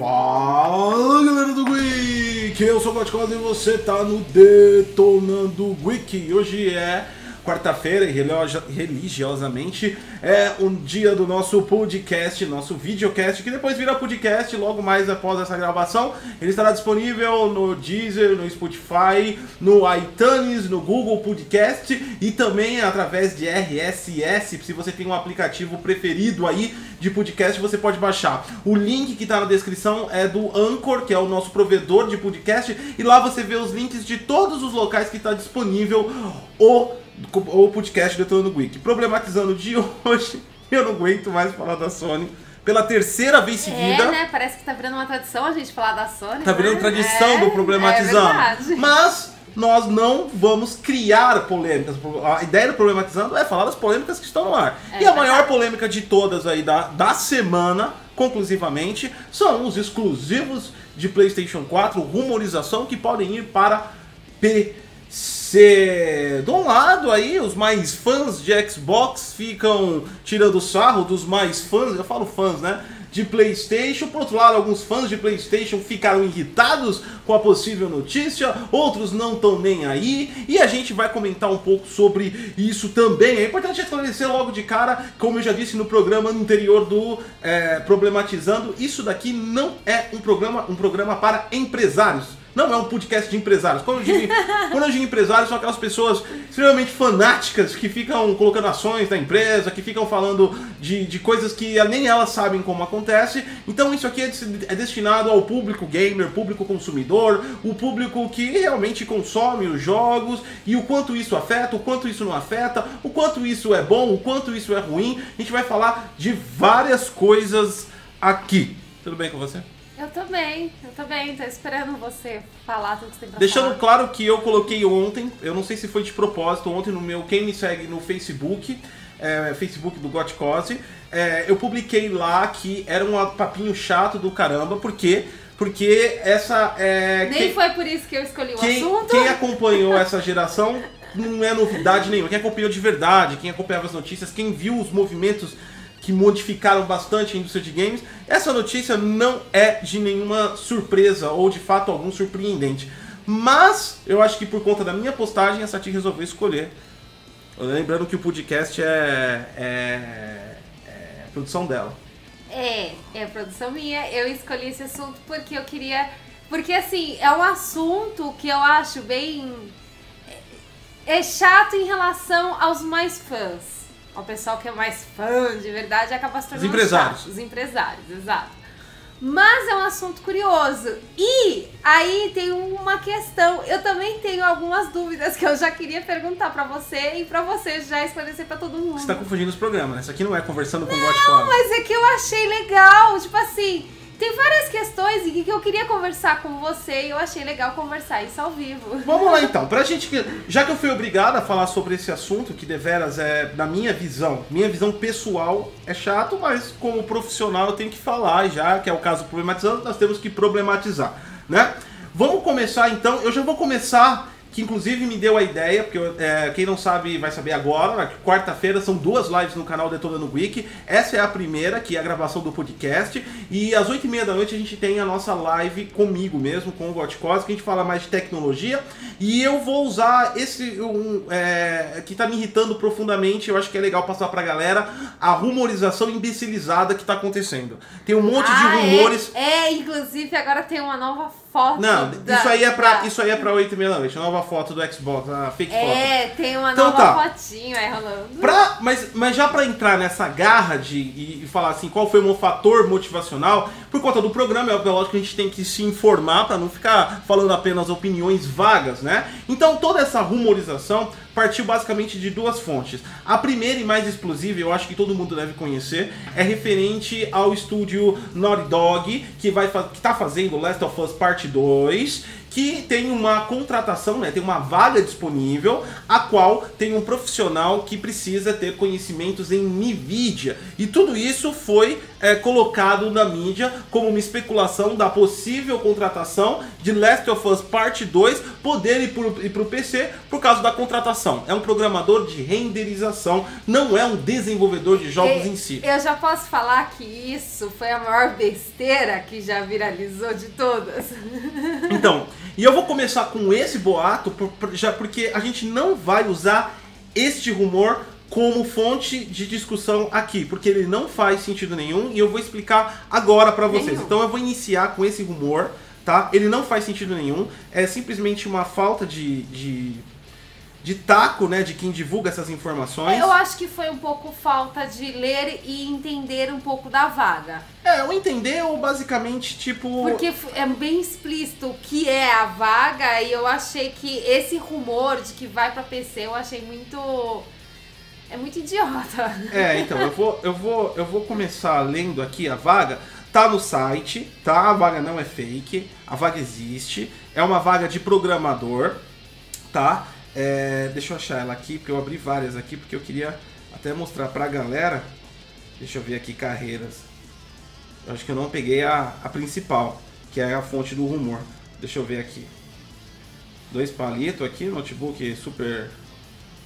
Fala galera do Geek, eu sou o Gotcos e você tá no Detonando Geek. Hoje é quarta-feira e religiosamente é um dia do nosso podcast, nosso videocast, que depois vira podcast logo mais após essa gravação. Ele estará disponível no Deezer, no Spotify, no iTunes, no Google Podcast e também através de RSS. Se você tem um aplicativo preferido aí de podcast, você pode baixar. O link que está na descrição é do Anchor, que é o nosso provedor de podcast, e lá você vê os links de todos os locais que está disponível o o podcast Detonando Geek. Problematizando de hoje, eu não aguento mais falar da Sony. Pela terceira vez seguida. É, né? Parece que tá virando uma tradição a gente falar da Sony. Tá virando né? tradição é, do Problematizando. É Mas nós não vamos criar polêmicas. A ideia do Problematizando é falar das polêmicas que estão no ar. É, e a maior polêmica de todas aí da, da semana, conclusivamente, são os exclusivos de PlayStation 4, rumorização que podem ir para PC de um lado aí os mais fãs de Xbox ficam tirando sarro dos mais fãs, eu falo fãs, né? De PlayStation, por outro lado, alguns fãs de PlayStation ficaram irritados com a possível notícia, outros não estão nem aí, e a gente vai comentar um pouco sobre isso também. É importante esclarecer logo de cara, como eu já disse no programa anterior do é, Problematizando, isso daqui não é um programa, um programa para empresários. Não é um podcast de empresários. Quando eu, digo, quando eu digo empresários, são aquelas pessoas extremamente fanáticas que ficam colocando ações da empresa, que ficam falando de, de coisas que nem elas sabem como acontece. Então isso aqui é, é destinado ao público gamer, público consumidor, o público que realmente consome os jogos e o quanto isso afeta, o quanto isso não afeta, o quanto isso é bom, o quanto isso é ruim. A gente vai falar de várias coisas aqui. Tudo bem com você? Eu também, eu também, tô esperando você falar tudo que você tem pra Deixando falar. claro que eu coloquei ontem, eu não sei se foi de propósito, ontem no meu, quem me segue no Facebook, é, Facebook do Gotcose, é, eu publiquei lá que era um papinho chato do caramba, por quê? Porque essa é. Nem quem, foi por isso que eu escolhi o quem, assunto. Quem acompanhou essa geração não é novidade nenhuma. Quem acompanhou de verdade, quem acompanhava as notícias, quem viu os movimentos que modificaram bastante a indústria de games. Essa notícia não é de nenhuma surpresa ou de fato algum surpreendente. Mas eu acho que por conta da minha postagem, a Sati resolveu escolher. Lembrando que o podcast é, é, é produção dela. É, é produção minha. Eu escolhi esse assunto porque eu queria. Porque assim, é um assunto que eu acho bem. É, chato em relação aos mais fãs o pessoal que é mais fã de verdade acaba se tornando Os empresários. Chato. Os empresários, exato. Mas é um assunto curioso. E aí tem uma questão. Eu também tenho algumas dúvidas que eu já queria perguntar para você e para você já esclarecer para todo mundo. Você tá confundindo os programas, né? Isso aqui não é conversando com o Não, mas é que eu achei legal. Tipo assim, tem várias questões que eu queria conversar com você e eu achei legal conversar isso ao vivo. Vamos lá então, pra gente. Já que eu fui obrigado a falar sobre esse assunto, que deveras é, na minha visão, minha visão pessoal é chato, mas como profissional eu tenho que falar, já que é o caso problematizando, nós temos que problematizar, né? Vamos começar então, eu já vou começar que inclusive me deu a ideia, porque é, quem não sabe vai saber agora, quarta-feira são duas lives no canal Detonando Week. Essa é a primeira, que é a gravação do podcast. E às oito e meia da noite a gente tem a nossa live comigo mesmo, com o Gotcos, que a gente fala mais de tecnologia. E eu vou usar esse um, é, que tá me irritando profundamente, eu acho que é legal passar pra galera, a rumorização imbecilizada que tá acontecendo. Tem um monte ah, de rumores. É, é, inclusive agora tem uma nova foto. Não, da, isso aí é pra, da... isso aí é pra 8 e meia da noite, a nova foto do Xbox, a fake é, foto. É, tem uma então, nova tá. fotinho aí rolando. Pra, mas, mas já pra entrar nessa garra de e, e, falar assim, qual foi o meu fator motivacional, por conta do programa, é lógico que a gente tem que se informar pra não ficar falando apenas opiniões vagas, né? Então toda essa rumorização partiu basicamente de duas fontes. A primeira e mais explosiva, eu acho que todo mundo deve conhecer, é referente ao estúdio Naughty Dog, que vai que está fazendo Last of Us Parte 2 que tem uma contratação, né, tem uma vaga disponível, a qual tem um profissional que precisa ter conhecimentos em NVIDIA. E tudo isso foi é, colocado na mídia como uma especulação da possível contratação de Last of Us Parte 2 poder ir para o PC por causa da contratação. É um programador de renderização, não é um desenvolvedor de jogos em si. Eu já posso falar que isso foi a maior besteira que já viralizou de todas. Então, e eu vou começar com esse boato, por- por- já porque a gente não vai usar este rumor como fonte de discussão aqui, porque ele não faz sentido nenhum e eu vou explicar agora pra vocês. Nenhum. Então eu vou iniciar com esse rumor, tá? Ele não faz sentido nenhum, é simplesmente uma falta de, de, de taco, né, de quem divulga essas informações. Eu acho que foi um pouco falta de ler e entender um pouco da vaga. É, eu entender ou basicamente tipo Porque é bem explícito o que é a vaga e eu achei que esse rumor de que vai pra PC eu achei muito. É muito idiota. É, então, eu vou, eu vou, eu vou começar lendo aqui a vaga. Tá no site, tá? A vaga não é fake, a vaga existe. É uma vaga de programador, tá? É, deixa eu achar ela aqui, porque eu abri várias aqui, porque eu queria até mostrar pra galera. Deixa eu ver aqui, carreiras. Eu acho que eu não peguei a, a principal, que é a fonte do rumor. Deixa eu ver aqui. Dois palitos aqui, notebook Super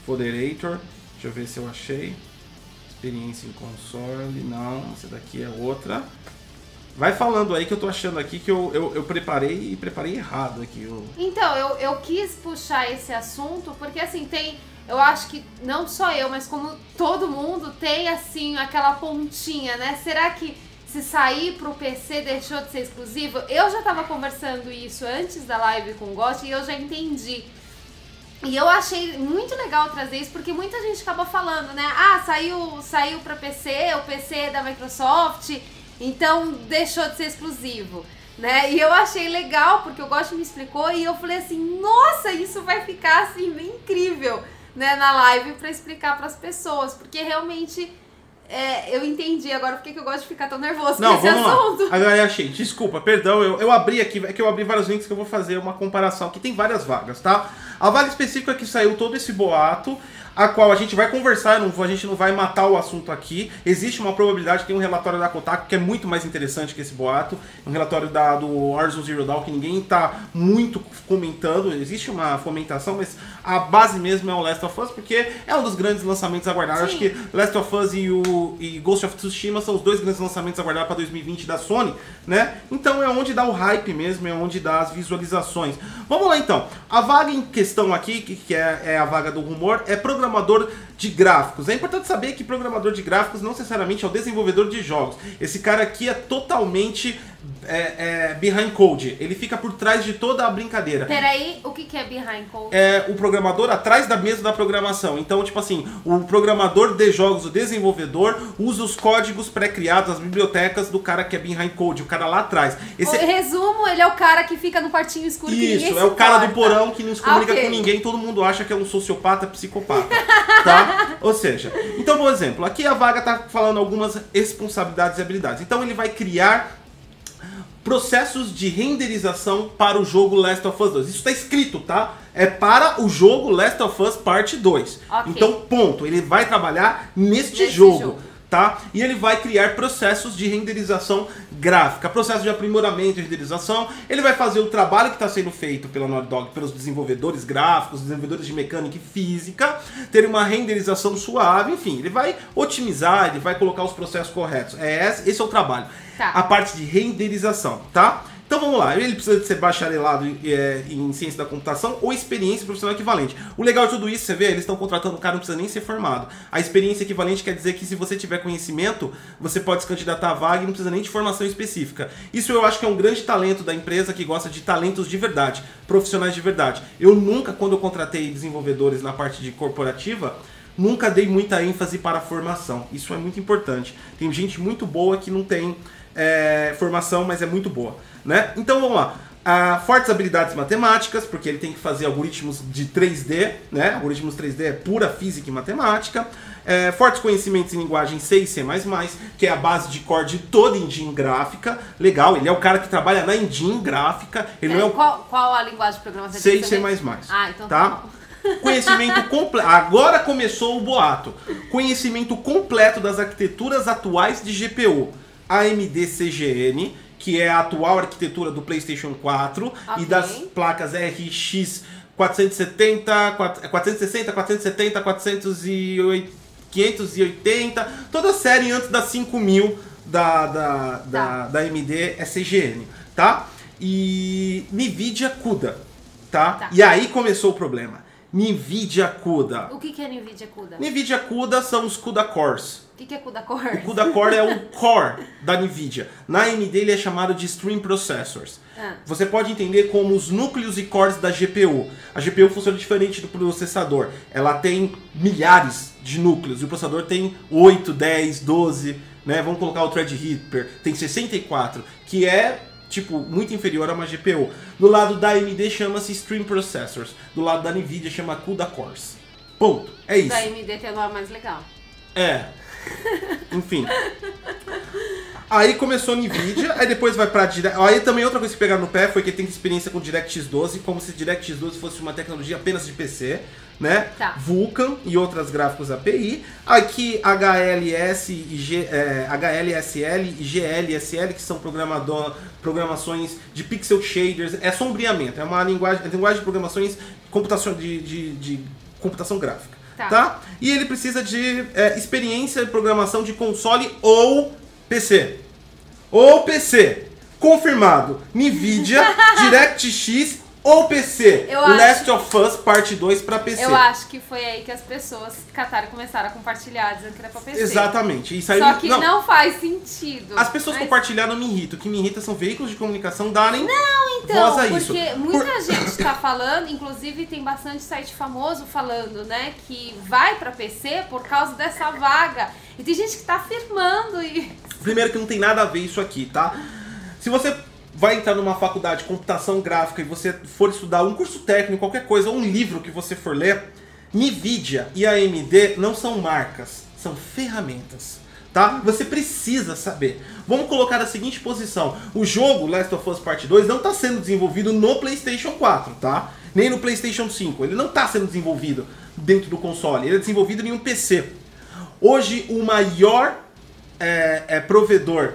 Foderator. Deixa eu ver se eu achei. Experiência em console. Não, essa daqui é outra. Vai falando aí que eu tô achando aqui que eu, eu, eu preparei e preparei errado aqui. Eu... Então, eu, eu quis puxar esse assunto porque, assim, tem. Eu acho que não só eu, mas como todo mundo tem, assim, aquela pontinha, né? Será que se sair pro PC deixou de ser exclusivo? Eu já tava conversando isso antes da live com o Ghost e eu já entendi. E eu achei muito legal trazer isso, porque muita gente acaba falando, né? Ah, saiu, saiu pra PC, o PC é da Microsoft, então deixou de ser exclusivo. Né? E eu achei legal, porque o Gosto me explicou e eu falei assim, nossa, isso vai ficar assim incrível né, na live pra explicar pras pessoas, porque realmente é, eu entendi agora porque que eu gosto de ficar tão nervoso Não, com esse assunto. lá. Agora eu achei. Desculpa, perdão. Eu, eu abri aqui, é que eu abri vários links que eu vou fazer uma comparação. Aqui tem várias vagas, tá? A vaga específica que saiu todo esse boato, a qual a gente vai conversar, não, a gente não vai matar o assunto aqui. Existe uma probabilidade, tem um relatório da Kotaku que é muito mais interessante que esse boato. Um relatório da, do Warzone Zero Dawn que ninguém tá muito comentando. Existe uma fomentação, mas a base mesmo é o Last of Us, porque é um dos grandes lançamentos aguardados. Acho que Last of Us e, o, e Ghost of Tsushima são os dois grandes lançamentos aguardados para 2020 da Sony, né? Então é onde dá o hype mesmo, é onde dá as visualizações. Vamos lá então. A vaga em questão aqui, que, que é, é a vaga do rumor, é programador de gráficos. É importante saber que programador de gráficos não necessariamente é o desenvolvedor de jogos. Esse cara aqui é totalmente é, é, behind code. Ele fica por trás de toda a brincadeira Peraí, o que, que é Behind Code? é o programador atrás da mesa da programação. Então, tipo assim, o programador de jogos, o desenvolvedor, usa os códigos pré-criados, as bibliotecas do cara que é behind code, o cara lá atrás. Esse Em resumo, ele é o cara que fica no quartinho escuro que ninguém isso, é o cara do porão que não se comunica Ah, ok. com ninguém, todo mundo acha que é um sociopata, psicopata, tá? Ou seja, então, por exemplo, aqui a vaga tá falando algumas responsabilidades e habilidades. Então ele vai criar processos de renderização para o jogo Last of Us 2. Isso está escrito, tá? É para o jogo Last of Us Parte 2. Ok. Então, ponto. Ele vai trabalhar neste Nesse jogo, jogo. Tá? E ele vai criar processos de renderização gráfica, processo de aprimoramento e renderização. Ele vai fazer o trabalho que está sendo feito pela Naughty Dog, pelos desenvolvedores gráficos, desenvolvedores de mecânica e física, ter uma renderização suave, enfim, ele vai otimizar, ele vai colocar os processos corretos. É esse, esse é o trabalho. Tá. A parte de renderização, tá? Então vamos lá, ele precisa de ser bacharelado é, em ciência da computação ou experiência profissional equivalente. O legal de tudo isso, você vê, eles estão contratando um cara, não precisa nem ser formado. A experiência equivalente quer dizer que se você tiver conhecimento, você pode se candidatar à vaga e não precisa nem de formação específica. Isso eu acho que é um grande talento da empresa que gosta de talentos de verdade, profissionais de verdade. Eu nunca, quando eu contratei desenvolvedores na parte de corporativa, nunca dei muita ênfase para a formação. Isso é muito importante. Tem gente muito boa que não tem é, formação, mas é muito boa. Né? Então vamos lá. Ah, fortes habilidades matemáticas, porque ele tem que fazer algoritmos de 3D, né? Algoritmos 3D é pura física e matemática. É, fortes conhecimentos em linguagem C e C++, que é a base de core de toda engine gráfica. Legal, ele é o cara que trabalha na engine gráfica. Ele não é o qual, qual a linguagem de programação? C e C++. também? Ah, então tá, tá? Conhecimento completo. Agora começou o boato. Conhecimento completo das arquiteturas atuais de GPU. AMD CGN, que é a atual arquitetura do PlayStation 4 Ok. e das placas RX 470, 460, 470, 408, 580, toda a série antes da 5000 da, da, da, Tá. da AMD SGN, tá? E Nvidia CUDA, tá? Tá. E aí começou o problema. Nvidia CUDA. O que, que é NVIDIA CUDA? Nvidia CUDA são os CUDA Cores. O que, que é CUDA Core? O CUDA Core é o core da Nvidia. Na AMD ele é chamado de Stream Processors. Ah. Você pode entender como os núcleos e cores da GPU. A GPU funciona diferente do processador. Ela tem milhares de núcleos e o processador tem 8, 10, 12, né? Vamos colocar o Threadripper, tem 64, que é tipo muito inferior a uma GPU. Do lado da AMD chama-se Stream Processors. Do lado da Nvidia chama CUDA Cores. Ponto. É isso. Da AMD tem o nome mais legal. É. Enfim. Aí começou a Nvidia, aí depois vai pra Direct. Aí também outra coisa que pegaram no pé foi que tem experiência com DirectX 12, como se DirectX 12 fosse uma tecnologia apenas de PC, né? Tá. Vulkan e outras gráficos API. Aqui HLS e G, é, HLSL e GLSL, que são programações de pixel shaders, é sombreamento, é uma linguagem, é linguagem de programações computação de, de, de computação gráfica. Tá. tá? E ele precisa de é, experiência de programação de console ou PC. Ou PC. Confirmado. Nvidia, DirectX ou PC. Eu Last of Us Parte 2 para PC. Eu acho que foi aí que as pessoas cataram e começaram a compartilhar, dizendo que era pra PC. Exatamente. Isso aí, Só que não, faz sentido. As pessoas Mas- compartilharam me irrita. O que me irrita são veículos de comunicação darem Então, voz a porque isso. muita Por- gente tá falando, inclusive tem bastante site famoso falando, né, que vai pra PC por causa dessa vaga. E tem gente que tá afirmando e Primeiro que não tem nada a ver isso aqui, tá? Se você vai entrar numa faculdade de computação gráfica e você for estudar um curso técnico, qualquer coisa, um livro que você for ler, Nvidia e AMD não são marcas, são ferramentas. Tá? Você precisa saber. Vamos colocar a seguinte posição. O jogo Last of Us Part 2 não está sendo desenvolvido no PlayStation 4, tá? Nem no PlayStation 5. Ele não está sendo desenvolvido dentro do console. Ele é desenvolvido em um PC. Hoje, o maior é, é, provedor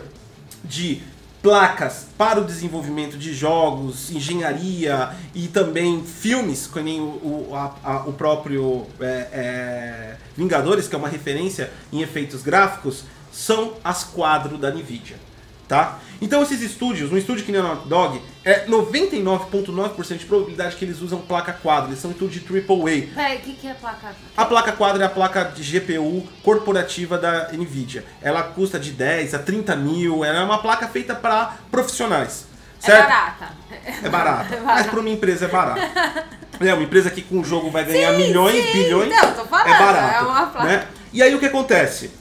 de placas para o desenvolvimento de jogos, engenharia e também filmes, que nem o, o, a- a- o próprio é, é, Vingadores, que é uma referência em efeitos gráficos, são as quadro da Nvidia. Tá? Então esses estúdios, um estúdio que nem a Naughty Dog, é 99,9% de probabilidade que eles usam placa quadro, eles são estúdio de AAA. Peraí, o que, que é placa? A placa quadra é a placa de GPU corporativa da Nvidia. Ela custa de 10 a 30 mil, ela é uma placa feita para profissionais. É Certo? barata. É barata. É Mas barata. para uma empresa é barata. É, uma empresa que com o jogo vai ganhar Sim, milhões, sim. bilhões, Não, tô falando, é barato. é uma placa. né? E aí o que acontece?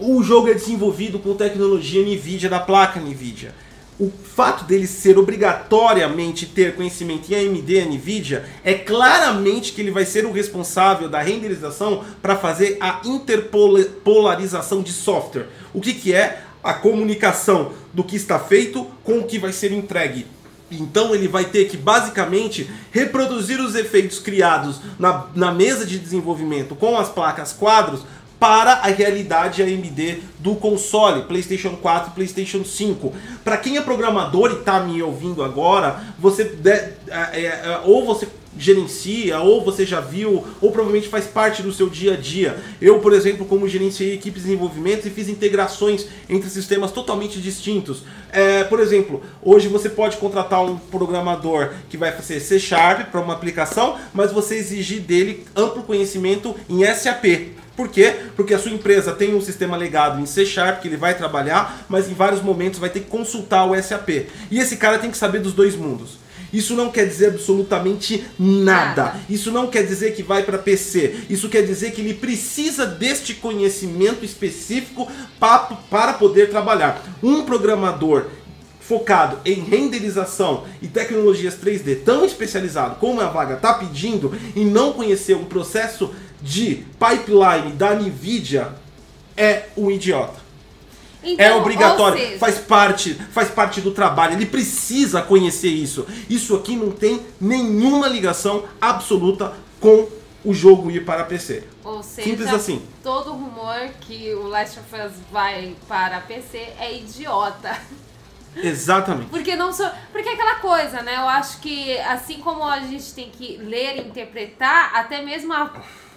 O jogo é desenvolvido com tecnologia NVIDIA da placa NVIDIA. O fato dele ser obrigatoriamente ter conhecimento em AMD e NVIDIA é claramente que ele vai ser o responsável da renderização para fazer a interpolarização de software. O que, que é a comunicação do que está feito com o que vai ser entregue. Então ele vai ter que basicamente reproduzir os efeitos criados na, na mesa de desenvolvimento com as placas quadros para a realidade AMD do console PlayStation 4 e PlayStation 5. Para quem é programador e está me ouvindo agora, você de- é, é, é, ou você gerencia, ou você já viu, ou provavelmente faz parte do seu dia a dia. Eu, por exemplo, como gerenciei equipes de desenvolvimento e fiz integrações entre sistemas totalmente distintos. É, por exemplo, hoje você pode contratar um programador que vai fazer C Sharp para uma aplicação, mas você exigir dele amplo conhecimento em SAP. Por quê? Porque a sua empresa tem um sistema legado em C Sharp que ele vai trabalhar, mas em vários momentos vai ter que consultar o SAP. E esse cara tem que saber dos dois mundos. Isso não quer dizer absolutamente nada. Isso não quer dizer que vai para PC. Isso quer dizer que ele precisa deste conhecimento específico pa- para poder trabalhar. Um programador focado em renderização e tecnologias 3D tão especializado como a vaga está pedindo e não conhecer um processo de pipeline da Nvidia é um idiota. Então, É obrigatório, seja, faz parte, faz parte do trabalho. Ele precisa conhecer isso. Isso aqui não tem nenhuma ligação absoluta com o jogo ir para PC. Ou seja, Simples assim. todo rumor que o Last of Us vai para PC é idiota. Exatamente. Porque não sou. Porque é aquela coisa, né? Eu acho que assim como a gente tem que ler e interpretar, até mesmo a,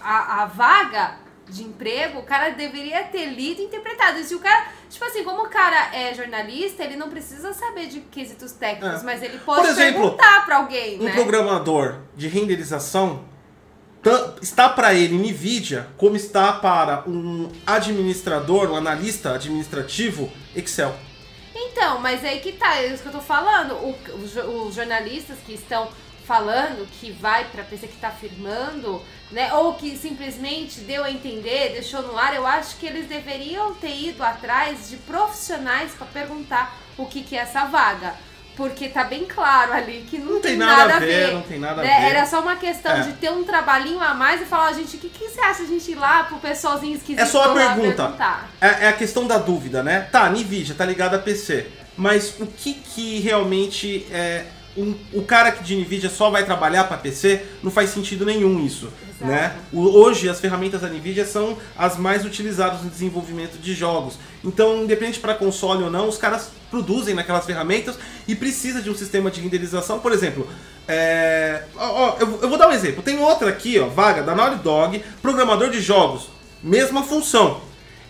a, a vaga de emprego, o cara deveria ter lido e interpretado. E se o cara. Tipo assim, como o cara é jornalista, ele não precisa saber de quesitos técnicos, É. mas ele pode exemplo, perguntar pra alguém, Um né? programador de renderização está para ele NVIDIA como está para um administrador, um analista administrativo Excel. Então, mas aí que tá, é isso que eu tô falando. O- os jo- os jornalistas que estão falando que vai pra PC que tá firmando, né? Ou que simplesmente deu a entender, deixou no ar, eu acho que eles deveriam ter ido atrás de profissionais pra perguntar o que, que é essa vaga. Porque tá bem claro ali que não, Não tem nada a ver, não tem nada a né? ver. Era só uma questão É. de ter um trabalhinho a mais e falar, gente, o que, que você acha a gente ir lá pro pessoalzinho esquisito É só a pergunta. É, é a questão da dúvida, né? Tá, NVIDIA tá ligado a PC, mas o que que realmente é um- o cara que de NVIDIA só vai trabalhar para PC não faz sentido nenhum isso, Exato. né? O- hoje as ferramentas da NVIDIA são as mais utilizadas no desenvolvimento de jogos. Então, independente para console ou não, os caras produzem naquelas ferramentas e precisa de um sistema de renderização, por exemplo. é, ó, ó, eu, eu vou dar um exemplo. Tem outra aqui, ó, vaga da Naughty Dog, programador de jogos, mesma função.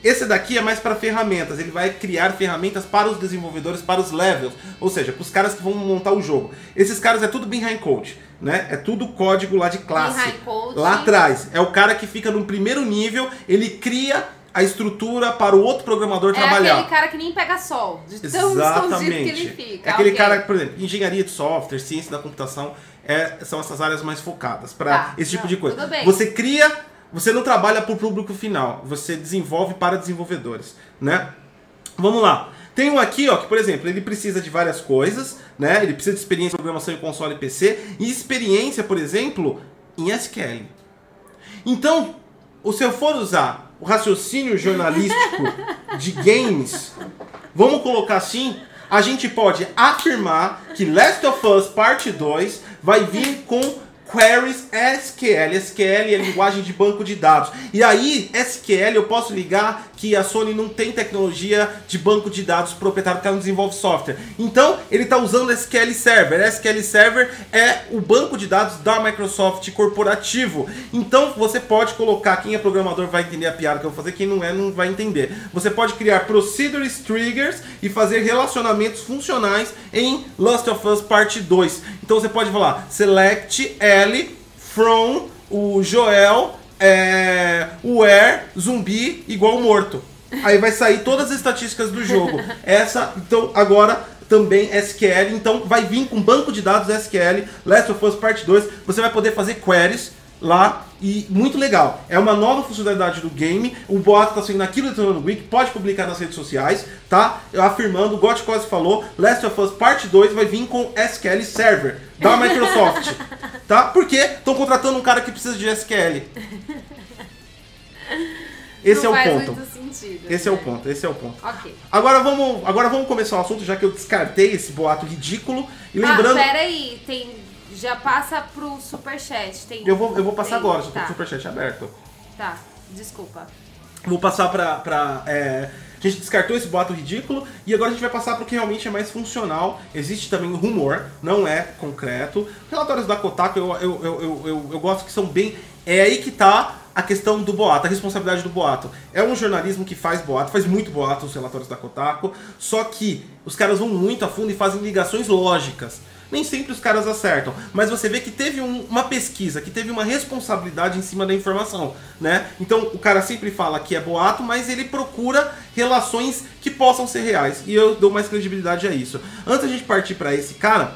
Esse daqui é mais para ferramentas, ele vai criar ferramentas para os desenvolvedores, para os levels, ou seja, para os caras que vão montar o jogo. Esses caras é tudo behind code, né? É tudo código lá de classe. Behind code. Lá atrás. É o cara que fica no primeiro nível, ele cria a estrutura para o outro programador É trabalhar. aquele cara que nem pega sol, de tão escondido que ele fica. É aquele ok. cara, por exemplo, engenharia de software, ciência da computação, é, são essas áreas mais focadas para Tá, esse tipo não, de coisa. tudo bem. Você cria, você não trabalha para o público final, você desenvolve para desenvolvedores, né? Vamos lá. Tem um aqui, ó, que por exemplo, ele precisa de várias coisas, né? Ele precisa de experiência em programação em console e PC e experiência, por exemplo, em SQL. Então, se eu for usar o raciocínio jornalístico de games, vamos colocar assim, a gente pode afirmar que Last of Us Parte 2 vai vir com queries SQL. SQL é linguagem de banco de dados. E aí, SQL eu posso ligar que a Sony não tem tecnologia de banco de dados proprietário porque ela não desenvolve software. Então, ele está usando SQL Server. SQL Server é o banco de dados da Microsoft corporativo. Então, você pode colocar, quem é programador vai entender a piada que eu vou fazer, quem não é não vai entender. Você pode criar procedures triggers e fazer relacionamentos funcionais em Last of Us Part 2. Então, você pode falar select L from o Joel é, where zumbi igual morto. Aí vai sair todas as estatísticas do jogo. Essa, então, agora também SQL. Então, vai vir com banco de dados SQL, Last of Us Part 2. Você vai poder fazer queries lá e muito legal. É uma nova funcionalidade do game. O boato tá saindo aqui no Detonando Week, pode publicar nas redes sociais, tá? Eu afirmando, o Got quase falou, Last of Us Part 2 vai vir com SQL Server da Microsoft, tá? Porque estão contratando um cara que precisa de SQL. Esse Não é o ponto. sentido. Esse é o né? ponto, esse é o ponto. Ok. Agora vamos, agora vamos começar o assunto, já que eu descartei esse boato ridículo. E lembrando. Ah, peraí, tem. Já passa pro superchat. Tem... eu, vou, eu vou passar tem- agora, tô tá, com o superchat aberto. Tá, desculpa. Vou passar pra. pra é, a gente descartou esse boato ridículo e agora a gente vai passar pro que realmente é mais funcional. Existe também rumor, não é concreto. Relatórios da Kotaku eu, eu, eu, eu, eu, eu gosto que são bem. É aí que tá a questão do boato, a responsabilidade do boato. É um jornalismo que faz boato, faz muito boato os relatórios da Kotaku, só que os caras vão muito a fundo e fazem ligações lógicas. Nem sempre os caras acertam, mas você vê que teve um- uma pesquisa, que teve uma responsabilidade em cima da informação, né? Então o cara sempre fala que é boato, mas ele procura relações que possam ser reais. E eu dou mais credibilidade a isso. Antes da gente partir para esse cara,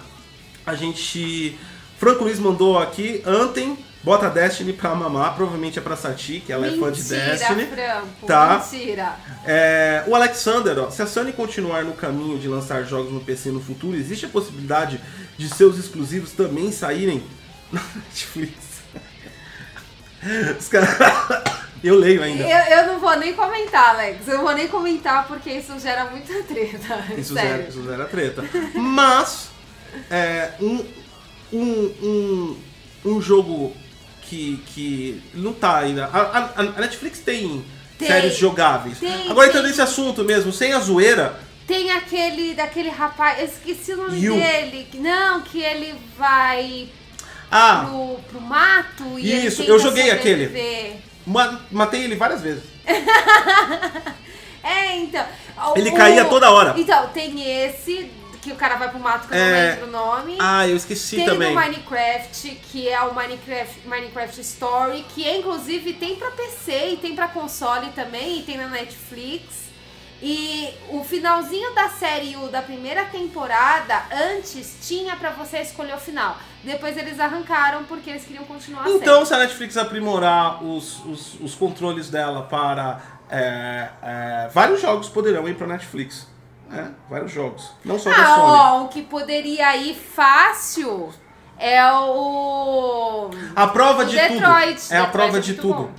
a gente. Franco Luiz mandou aqui, Antem, bota Destiny pra mamar, provavelmente é pra Sati, que ela é fã de Destiny. Franco, Tá. mentira. É, o Alexander, ó, se a Sony continuar no caminho de lançar jogos no PC no futuro, existe a possibilidade de seus exclusivos também saírem na Netflix? Os caras. Eu leio ainda. Eu, eu não vou nem comentar, Alex. Eu não vou nem comentar porque isso gera muita treta. Isso sério. zera, isso zera treta. Mas, é, um, um, um, um jogo que, que não tá ainda. A, a- a Netflix tem, Tem. séries jogáveis. Tem, Agora, entrando nesse assunto mesmo, sem a zoeira, Tem aquele, daquele rapaz, eu esqueci o nome Yu. dele. Não, que ele vai Ah, pro, pro mato e Isso, eu joguei aquele. sobreviver. matei ele várias vezes. É, então. Ele o- caía toda hora. Então, tem esse, que o cara vai pro mato, que eu não É. lembro o nome. Ah, eu esqueci tem também. no Minecraft, que é o Minecraft, Minecraft Story, que é, inclusive tem pra PC e tem pra console também, e tem na Netflix. E o finalzinho da série o da primeira temporada, antes, tinha pra você escolher o final. Depois eles arrancaram porque eles queriam continuar a Então, série. se a Netflix aprimorar os, os, os controles dela para. é, é, vários jogos poderão ir para Netflix. Né? Vários jogos. Não só da Ah, Sony. ó, o que poderia ir fácil é o. A prova o de Detroit. tudo. É a Detroit prova é de tudo. bom.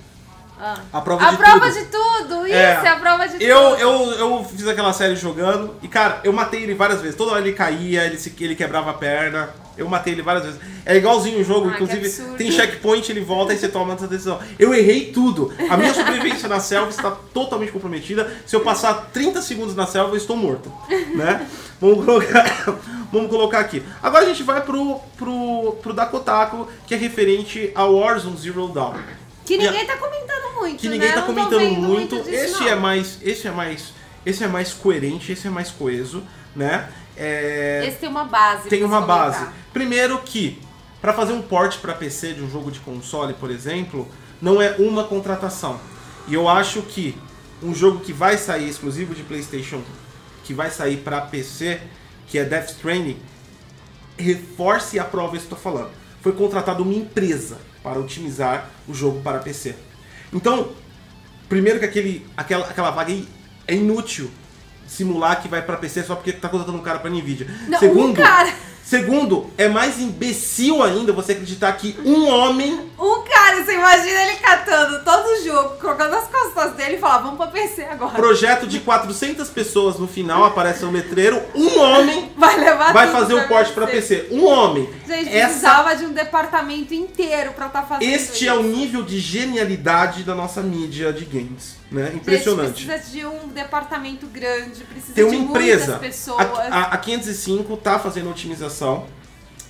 Ah. A prova A de prova tudo. de tudo, isso, É. é a prova de Eu, tudo. eu, eu fiz aquela série jogando e, cara, eu matei ele várias vezes. Toda hora ele caía, ele, se, ele quebrava a perna. Eu matei ele várias vezes. É igualzinho o jogo, Ah, inclusive tem checkpoint, ele volta e você toma essa decisão. Eu errei tudo. A minha sobrevivência na selva está totalmente comprometida. Se eu passar 30 segundos na selva, eu estou morto. Né? Vamos colocar, vamos colocar aqui. Agora a gente vai pro, pro, pro Dakotaku, que é referente ao Warzone Zero Dawn. Que ninguém tá comentando muito, que ninguém né? tá Não tô comentando vendo muito. disso, esse não. é mais, esse é mais, esse é mais coerente, esse é mais coeso, né? É, Esse tem uma base. tem uma base. comentar. Primeiro que para fazer um port para PC de um jogo de console, por exemplo, não é uma contratação. E eu acho que um jogo que vai sair exclusivo de PlayStation, que vai sair para PC, que é Death Stranding, reforce aprova isso que eu tô falando. Foi contratada uma empresa para otimizar o jogo para PC. Então, primeiro que aquele, aquela, aquela vaga é inútil simular que vai para PC só porque tá contratando um cara para Nvidia. Não, um segundo, cara. segundo, é mais imbecil ainda você acreditar que um homem Um cara, você imagina ele catando todo o jogo, colocando as costas dele e falar, vamos pra PC agora. projeto de 400 pessoas no final aparece um letreiro, um homem Vai levar vai fazer o pra porte para PC. Um homem. Gente, Essa precisava de um departamento inteiro pra estar fazendo Este isso. é o nível de genialidade da nossa mídia de games, né? Gente, Impressionante. precisa de um departamento grande, precisa Tem uma de empresa. muitas pessoas. A, a, a 505 tá fazendo otimização.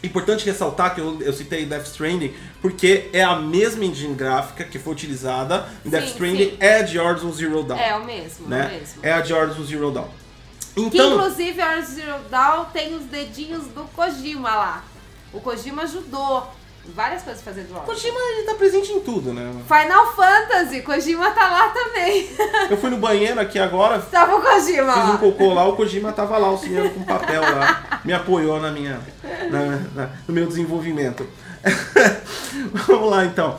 Importante ressaltar que eu, eu citei Death Stranding porque é a mesma engine gráfica que foi utilizada em Death Sim, Stranding sim. é a de Horizon Zero Dawn, É o mesmo, é o né? mesmo. É a de Horizon Zero Dawn. Que Então, inclusive a Zero Dawn tem os dedinhos do Kojima lá. O Kojima ajudou várias coisas fazendo o jogo. Kojima ele tá presente em tudo, né? Final Fantasy, Kojima tá lá também. Eu fui no banheiro aqui agora, Tava o Kojima Fiz um cocô lá, o Kojima tava lá, auxiliando com papel lá. Me apoiou na minha, na- na- no meu desenvolvimento. Vamos lá então.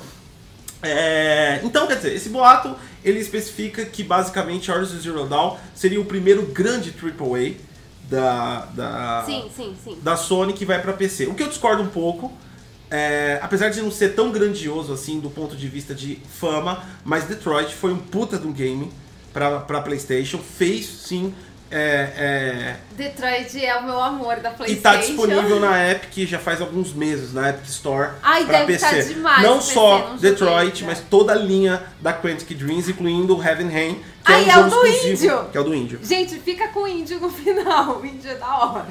É, então, quer dizer, esse boato ele especifica que basicamente Horizon Zero Dawn seria o primeiro grande AAA da, da, Sim, sim, sim. da Sony que vai pra PC. O que eu discordo um pouco, é, apesar de não ser tão grandioso assim do ponto de vista de fama, mas Detroit foi um puta de um game pra, pra PlayStation, fez sim. É, Detroit é o meu amor da é, e PlayStation. tá disponível na Epic já faz alguns meses, na Epic Store Ai, pra deve PC. tá demais não PC, só não Detroit, mas toda a linha da Quantic Dreams, incluindo o Heaven Rain, que Ai, é é um o jogo do exclusivo, índio. que é o do índio. Gente, fica com o índio no final. O índio é da hora.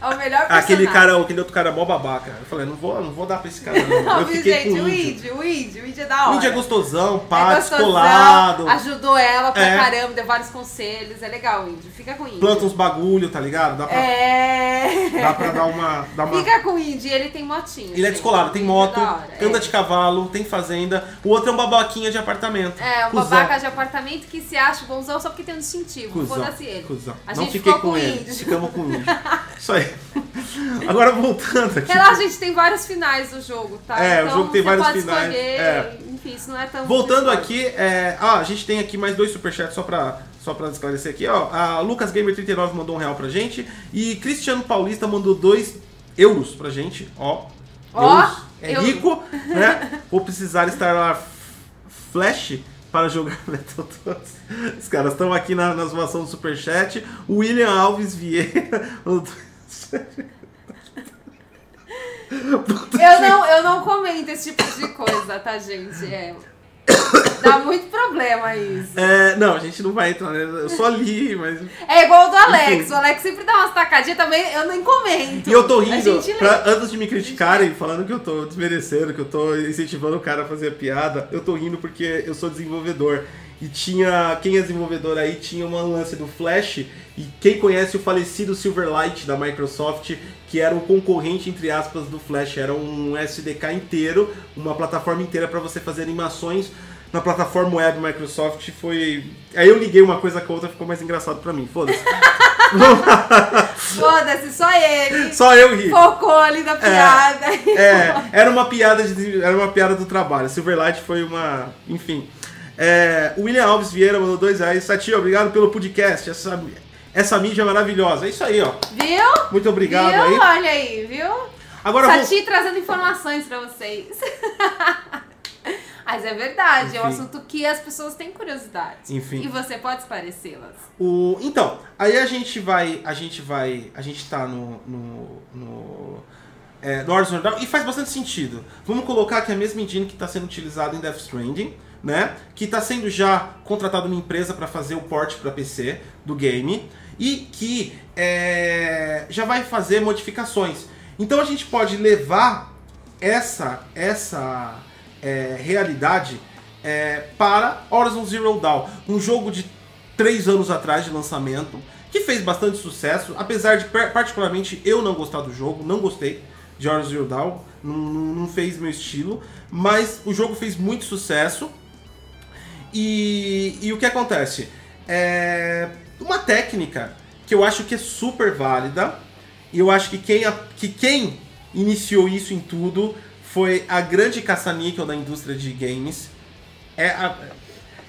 É o melhor personagem. Aquele cara, aquele outro cara é mó babaca. Eu falei, não vou, não vou dar pra esse cara não. Não, eu viu, fiquei gente, com o índio. o índio, o índio é da hora. O índio é gostosão, É pá, gostosão, descolado, Ajudou ela pra É. caramba, deu vários conselhos. É legal o índio. Fica com o índio. planta uns bagulho, tá ligado? Dá pra, É. dá pra dar uma. Dar uma... Fica com o índio, ele tem motinho. Ele é descolado, tem índio moto, é anda é. de cavalo, tem fazenda. O outro é um babaquinha de apartamento. É, um Cusão. babaca de apartamento que se acha bonzão só porque tem um distintivo. Cusão, Foda-se ele. cuzão. A Não gente fiquei ficou com com ele, ficamos com o índio. Isso aí. Agora voltando aqui. Relaxa, gente, tem vários finais do jogo, tá? É, o então, jogo tem você vários finais, Escolher, é. Enfim, isso não é tão. Voltando aqui, é... ah, a gente tem aqui mais dois superchats só pra, só pra esclarecer aqui, ó. A Lucas Gamer 39 mandou um real pra gente e Cristiano Paulista mandou dois euros pra gente, ó. Ó, euros. É rico, né? Vou precisar estar lá flash para jogar Battletoads. Os caras estão aqui na, na zoação do superchat. O William Alves Vieira mandou Eu não, eu não comento esse tipo de coisa, tá, gente? É. Dá muito problema isso. É, não, a gente não vai entrar, né? Eu só li, mas. É igual o do Alex. Enfim. O Alex sempre dá umas tacadinhas também, eu nem comento. E eu tô A rindo, pra- antes de me criticarem, falando que eu tô desmerecendo, que eu tô incentivando o cara a fazer piada, eu tô rindo porque eu sou desenvolvedor. E tinha. Quem é desenvolvedor aí tinha uma lance do Flash. E quem conhece o falecido Silverlight da Microsoft, que era um concorrente, entre aspas, do Flash. Era um SDK inteiro, uma plataforma inteira para você fazer animações na plataforma web Microsoft. Foi. Aí eu liguei uma coisa com a outra, ficou mais engraçado pra mim. Foda-se. Foda-se, só ele. Só eu ri. Focou ali na piada. É, era uma piada de, era uma piada do trabalho. Silverlight foi uma, enfim. É, o William Alves Vieira mandou dois reais. Satia, obrigado pelo podcast. Essa, essa mídia é maravilhosa. É isso aí, ó. Viu? Muito obrigado viu? aí. Olha aí, viu? Agora vou- Sati trazendo informações pra vocês. Mas é verdade, é um Enfim. assunto que as pessoas têm curiosidade. Enfim. E você pode esclarecê-las. O, então, aí a gente vai. A gente vai. A gente tá no. no, no é, no Horizon Dawn, e faz bastante sentido. Vamos colocar que é a mesma engine que está sendo utilizada em Death Stranding, né? Que está sendo já contratado uma empresa para fazer o port para PC do game e que é, já vai fazer modificações. Então a gente pode levar essa essa é, realidade é, para Horizon Zero Dawn, um jogo de três anos atrás de lançamento que fez bastante sucesso, apesar de particularmente eu não gostar do jogo, não gostei de Horizon Zero Dawn, não não fez meu estilo, mas o jogo fez muito sucesso e, e o que acontece? É uma técnica que eu acho que é super válida. E eu acho que quem, que quem iniciou isso em tudo foi a grande caça-níquel da indústria de games. É a-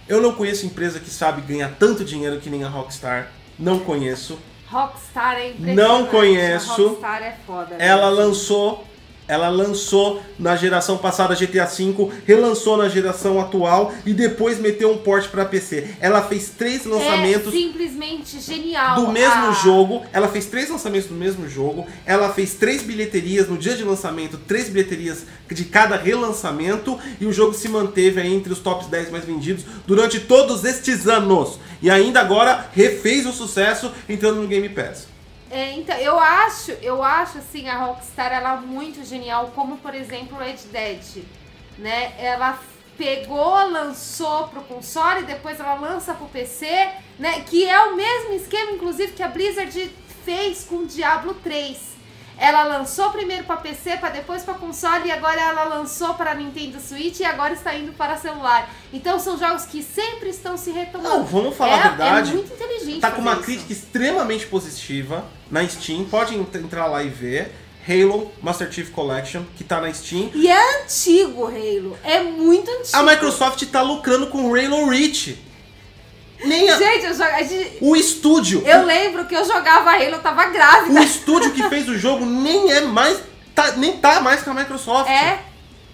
eu não conheço empresa que sabe ganhar tanto dinheiro que nem a Rockstar. Não conheço. Rockstar é impressionante. Não conheço. A Rockstar é foda. Ela mesmo. lançou, ela lançou na geração passada GTA V, relançou na geração atual e depois meteu um port para PC. Ela fez três lançamentos É simplesmente genial. do mesmo a- jogo. Ela fez três lançamentos do mesmo jogo. Ela fez três bilheterias no dia de lançamento, três bilheterias de cada relançamento. E o jogo se manteve aí entre os tops 10 mais vendidos durante todos estes anos. E ainda agora refez o sucesso entrando no Game Pass. É, então, eu acho, eu acho assim, a Rockstar ela é muito genial, como por exemplo o Red Dead, né? Ela pegou, lançou pro console, depois ela lança pro PC, né? Que é o mesmo esquema, inclusive, que a Blizzard fez com o Diablo 3. Ela lançou primeiro para PC, para depois para console e agora ela lançou para Nintendo Switch e agora está indo para celular. Então são jogos que sempre estão se retomando. Não, vamos falar é, a verdade. É muito inteligente. Tá com uma isso. crítica extremamente positiva na Steam. Pode ent- entrar lá e ver. Halo Master Chief Collection, que tá na Steam. E é antigo o Halo. É muito antigo. A Microsoft tá lucrando com o Halo Reach. Nem a- Gente, eu, joga- gente- o estúdio. eu lembro que eu jogava Halo, eu tava grávida. O estúdio que fez o jogo nem é mais. tá- nem tá mais com a Microsoft. É.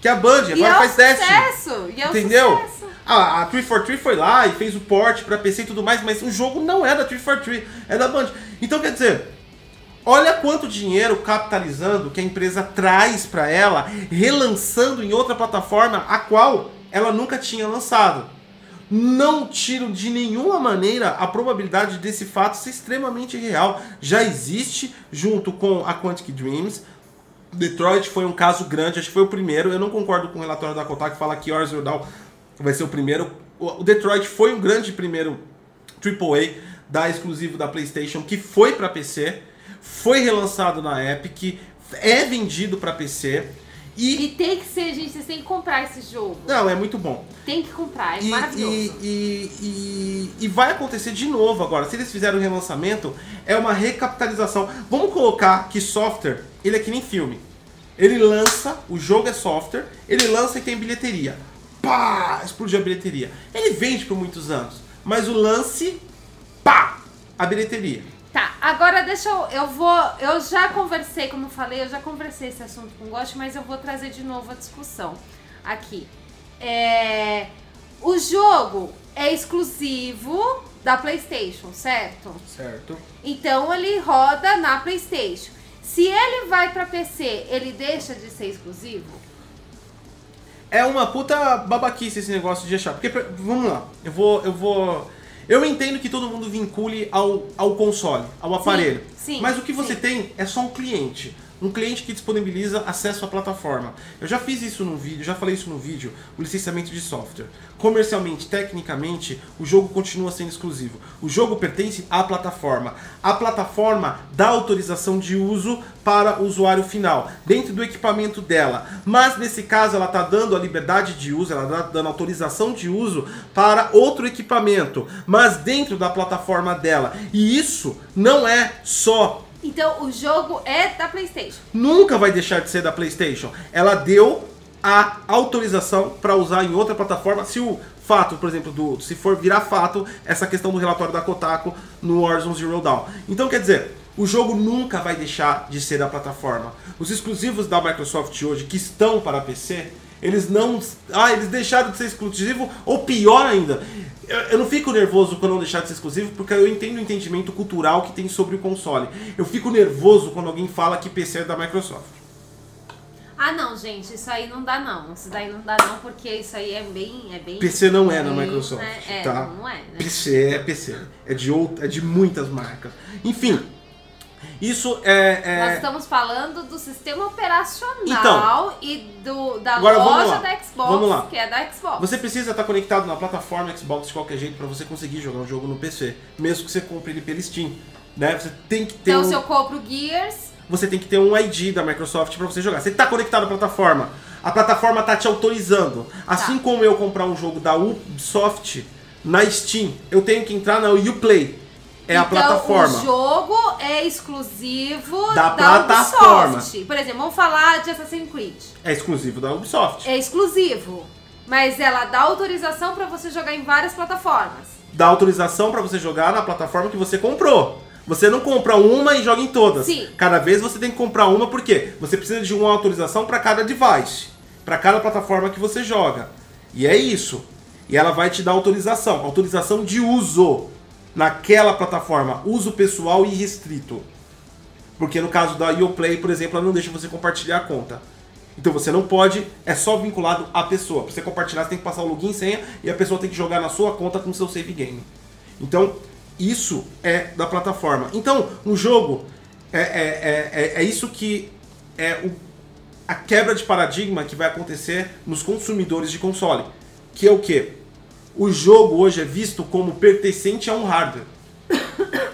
Que é a Band, E agora é um faz teste. sucesso. E é Entendeu? sucesso. A, a 343 foi lá e fez o port pra PC e tudo mais, mas o jogo não é da 343, é da Band. Então quer dizer, olha quanto dinheiro capitalizando que a empresa traz pra ela, relançando em outra plataforma a qual ela nunca tinha lançado. Não tiro de nenhuma maneira a probabilidade desse fato ser extremamente real. Já existe junto com a Quantic Dreams. Detroit foi um caso grande, acho que foi o primeiro. Eu não concordo com o relatório da Kotaku que fala que Horizon Dawn vai ser o primeiro. O Detroit foi um grande primeiro AAA da exclusivo da PlayStation que foi para PC, foi relançado na Epic, é vendido para PC e E tem que ser, gente, vocês têm que comprar esse jogo. não, é muito bom. Tem que comprar, é E, maravilhoso. e, e, e- vai acontecer de novo agora. Se eles fizerem o relançamento, é uma recapitalização. Vamos colocar que software, ele é que nem filme. Ele lança, o jogo é software, ele lança e tem bilheteria. Pá! Explode a bilheteria. Ele vende por muitos anos. Mas o lance, pá! A bilheteria. Agora deixa eu. Eu vou. Eu já conversei, como eu falei, eu já conversei esse assunto com o Gosto, mas eu vou trazer de novo a discussão aqui. É, o jogo é exclusivo da PlayStation, certo? Certo. Então ele roda na PlayStation. Se ele vai pra PC, ele deixa de ser exclusivo? é uma puta babaquice esse negócio de achar. Porque, vamos lá, eu vou. Eu vou. Eu entendo que todo mundo vincule ao, ao console, ao aparelho. sim, mas o que você sim. tem é só um cliente. Um cliente que disponibiliza acesso à plataforma. Eu já fiz isso no vídeo, já falei isso no vídeo, o licenciamento de software. Comercialmente, tecnicamente, o jogo continua sendo exclusivo. O jogo pertence à plataforma. A plataforma dá autorização de uso para o usuário final, dentro do equipamento dela. Mas nesse caso, ela está dando a liberdade de uso, ela está dando autorização de uso para outro equipamento, mas dentro da plataforma dela. E isso não é só Então o jogo é da PlayStation. nunca vai deixar de ser da PlayStation. Ela deu a autorização para usar em outra plataforma. Se o fato, por exemplo, do se for virar fato essa questão do relatório da Kotaku no Warzone Zero Dawn. Então, quer dizer, o jogo nunca vai deixar de ser da plataforma. Os exclusivos da Microsoft hoje que estão para PC, eles não, ah, eles deixaram de ser exclusivo ou pior ainda. Eu, eu não fico nervoso quando não deixar de ser exclusivo, porque eu entendo o entendimento cultural que tem sobre o console. Eu fico nervoso quando alguém fala que PC é da Microsoft. Ah não, gente, isso aí não dá não. Isso daí não dá não, porque isso aí é bem. É bem PC não é da Microsoft, né? É, tá? não é, né? PC é PC. É de, out- é de muitas marcas. Enfim, isso é. é- Nós estamos falando do sistema operacional Então, e do, da loja da Xbox, que é da Xbox. Você precisa estar conectado na plataforma Xbox de qualquer jeito para você conseguir jogar um jogo no PC, mesmo que você compre ele pelo Steam, né? Você tem que ter Então, um, se eu compro Gears, você tem que ter um ID da Microsoft para você jogar. Você está conectado à plataforma, a plataforma tá te autorizando. Assim Tá. como eu comprar um jogo da Ubisoft na Steam, eu tenho que entrar na Uplay. É a então plataforma. o jogo é exclusivo Da da, plataforma. Ubisoft. Por exemplo, vamos falar de Assassin's Creed. É exclusivo da Ubisoft. É exclusivo, mas ela dá autorização para você jogar em várias plataformas. Dá autorização para você jogar na plataforma que você comprou. Você não compra uma e joga em todas. Sim. Cada vez você tem que comprar uma porque você precisa de uma autorização para cada device, para cada plataforma que você joga. E é isso. E ela vai te dar autorização, autorização de uso naquela plataforma, uso pessoal e restrito. Porque no caso da Uplay, por exemplo, ela não deixa você compartilhar a conta. Então você não pode, é só vinculado à pessoa. Para você compartilhar, você tem que passar o login e senha e a pessoa tem que jogar na sua conta com seu save game. Então, isso é da plataforma. Então, um jogo é, é, é, é, é isso que é o, a quebra de paradigma que vai acontecer nos consumidores de console. Que é o quê? O jogo hoje é visto como pertencente a um hardware.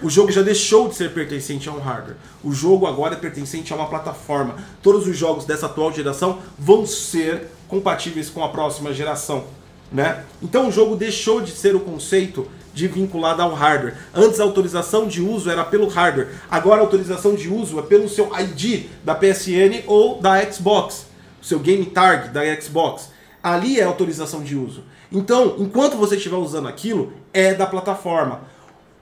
O jogo já deixou de ser pertencente a um hardware. O jogo agora é pertencente a uma plataforma. Todos os jogos dessa atual geração vão ser compatíveis com a próxima geração, né? Então o jogo deixou de ser o conceito de vinculado ao hardware. Antes a autorização de uso era pelo hardware. Agora a autorização de uso é pelo seu ID da PSN ou da Xbox, o seu game tag da Xbox. Ali é a autorização de uso. Então, enquanto você estiver usando aquilo, é da plataforma.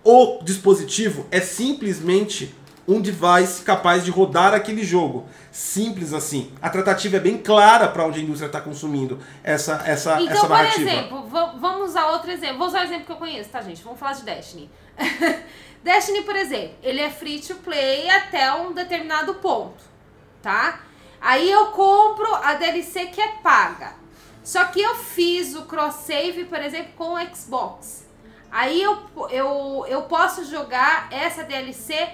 O dispositivo é simplesmente um device capaz de rodar aquele jogo. Simples assim. A tratativa é bem clara para onde a indústria está consumindo essa, essa, Então, essa por narrativa. exemplo, va- vamos usar outro exemplo. Vou usar o exemplo que eu conheço, tá, gente? Vamos falar de Destiny. Destiny, por exemplo, ele é free to play até um determinado ponto, tá? Aí eu compro a DLC que é paga. Só que eu fiz o cross-save, por exemplo, com o Xbox. Aí eu, eu, eu posso jogar essa DLC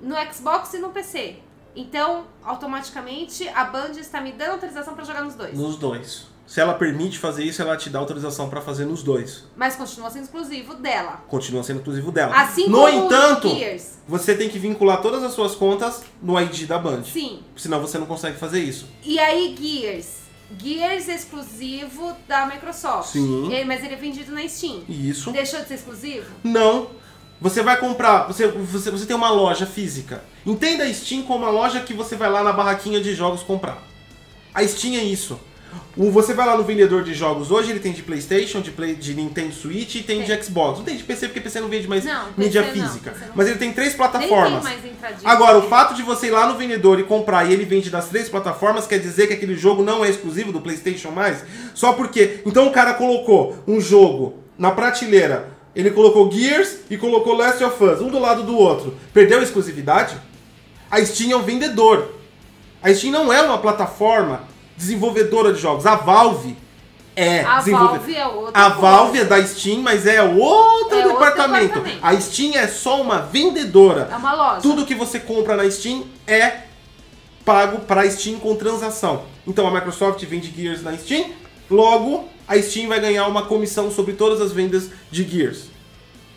no Xbox e no PC. Então, automaticamente, a Band está me dando autorização para jogar nos dois. Nos dois. Se ela permite fazer isso, ela te dá autorização para fazer nos dois. Mas continua sendo exclusivo dela. Continua sendo exclusivo dela. Assim no como entanto, Gears. você tem que vincular todas as suas contas no ID da Band. Sim. Senão você não consegue fazer isso. E aí, Gears. Gears exclusivo da Microsoft. Sim. Ele- mas ele é vendido na Steam. Isso. Deixou de ser exclusivo? Não. Você vai comprar, você, você, você tem uma loja física. Entenda a Steam como uma loja que você vai lá na barraquinha de jogos comprar. A Steam é isso. O, você vai lá no vendedor de jogos hoje, ele tem de Playstation, de, Play, de Nintendo Switch e tem Tem. de Xbox. Não tem de PC porque PC não vende mais Não, mídia PC não, física. PC não. Mas ele tem três plataformas. tem. Agora, o fato de você ir lá no vendedor e comprar e ele vende das três plataformas quer dizer que aquele jogo não é exclusivo do PlayStation mais? Só porque. Então o cara colocou um jogo na prateleira, ele colocou Gears e colocou Last of Us, um do lado do outro. Perdeu a exclusividade? A Steam é um vendedor. A Steam não é uma plataforma desenvolvedora de jogos. A Valve é A desenvolvedora. Valve é outro. A Valve é da Steam, mas é outro, É outro departamento. departamento. A Steam é só uma vendedora. É uma loja. Tudo que você compra na Steam é pago para a Steam com transação. Então a Microsoft vende Gears na Steam, logo a Steam vai ganhar uma comissão sobre todas as vendas de Gears.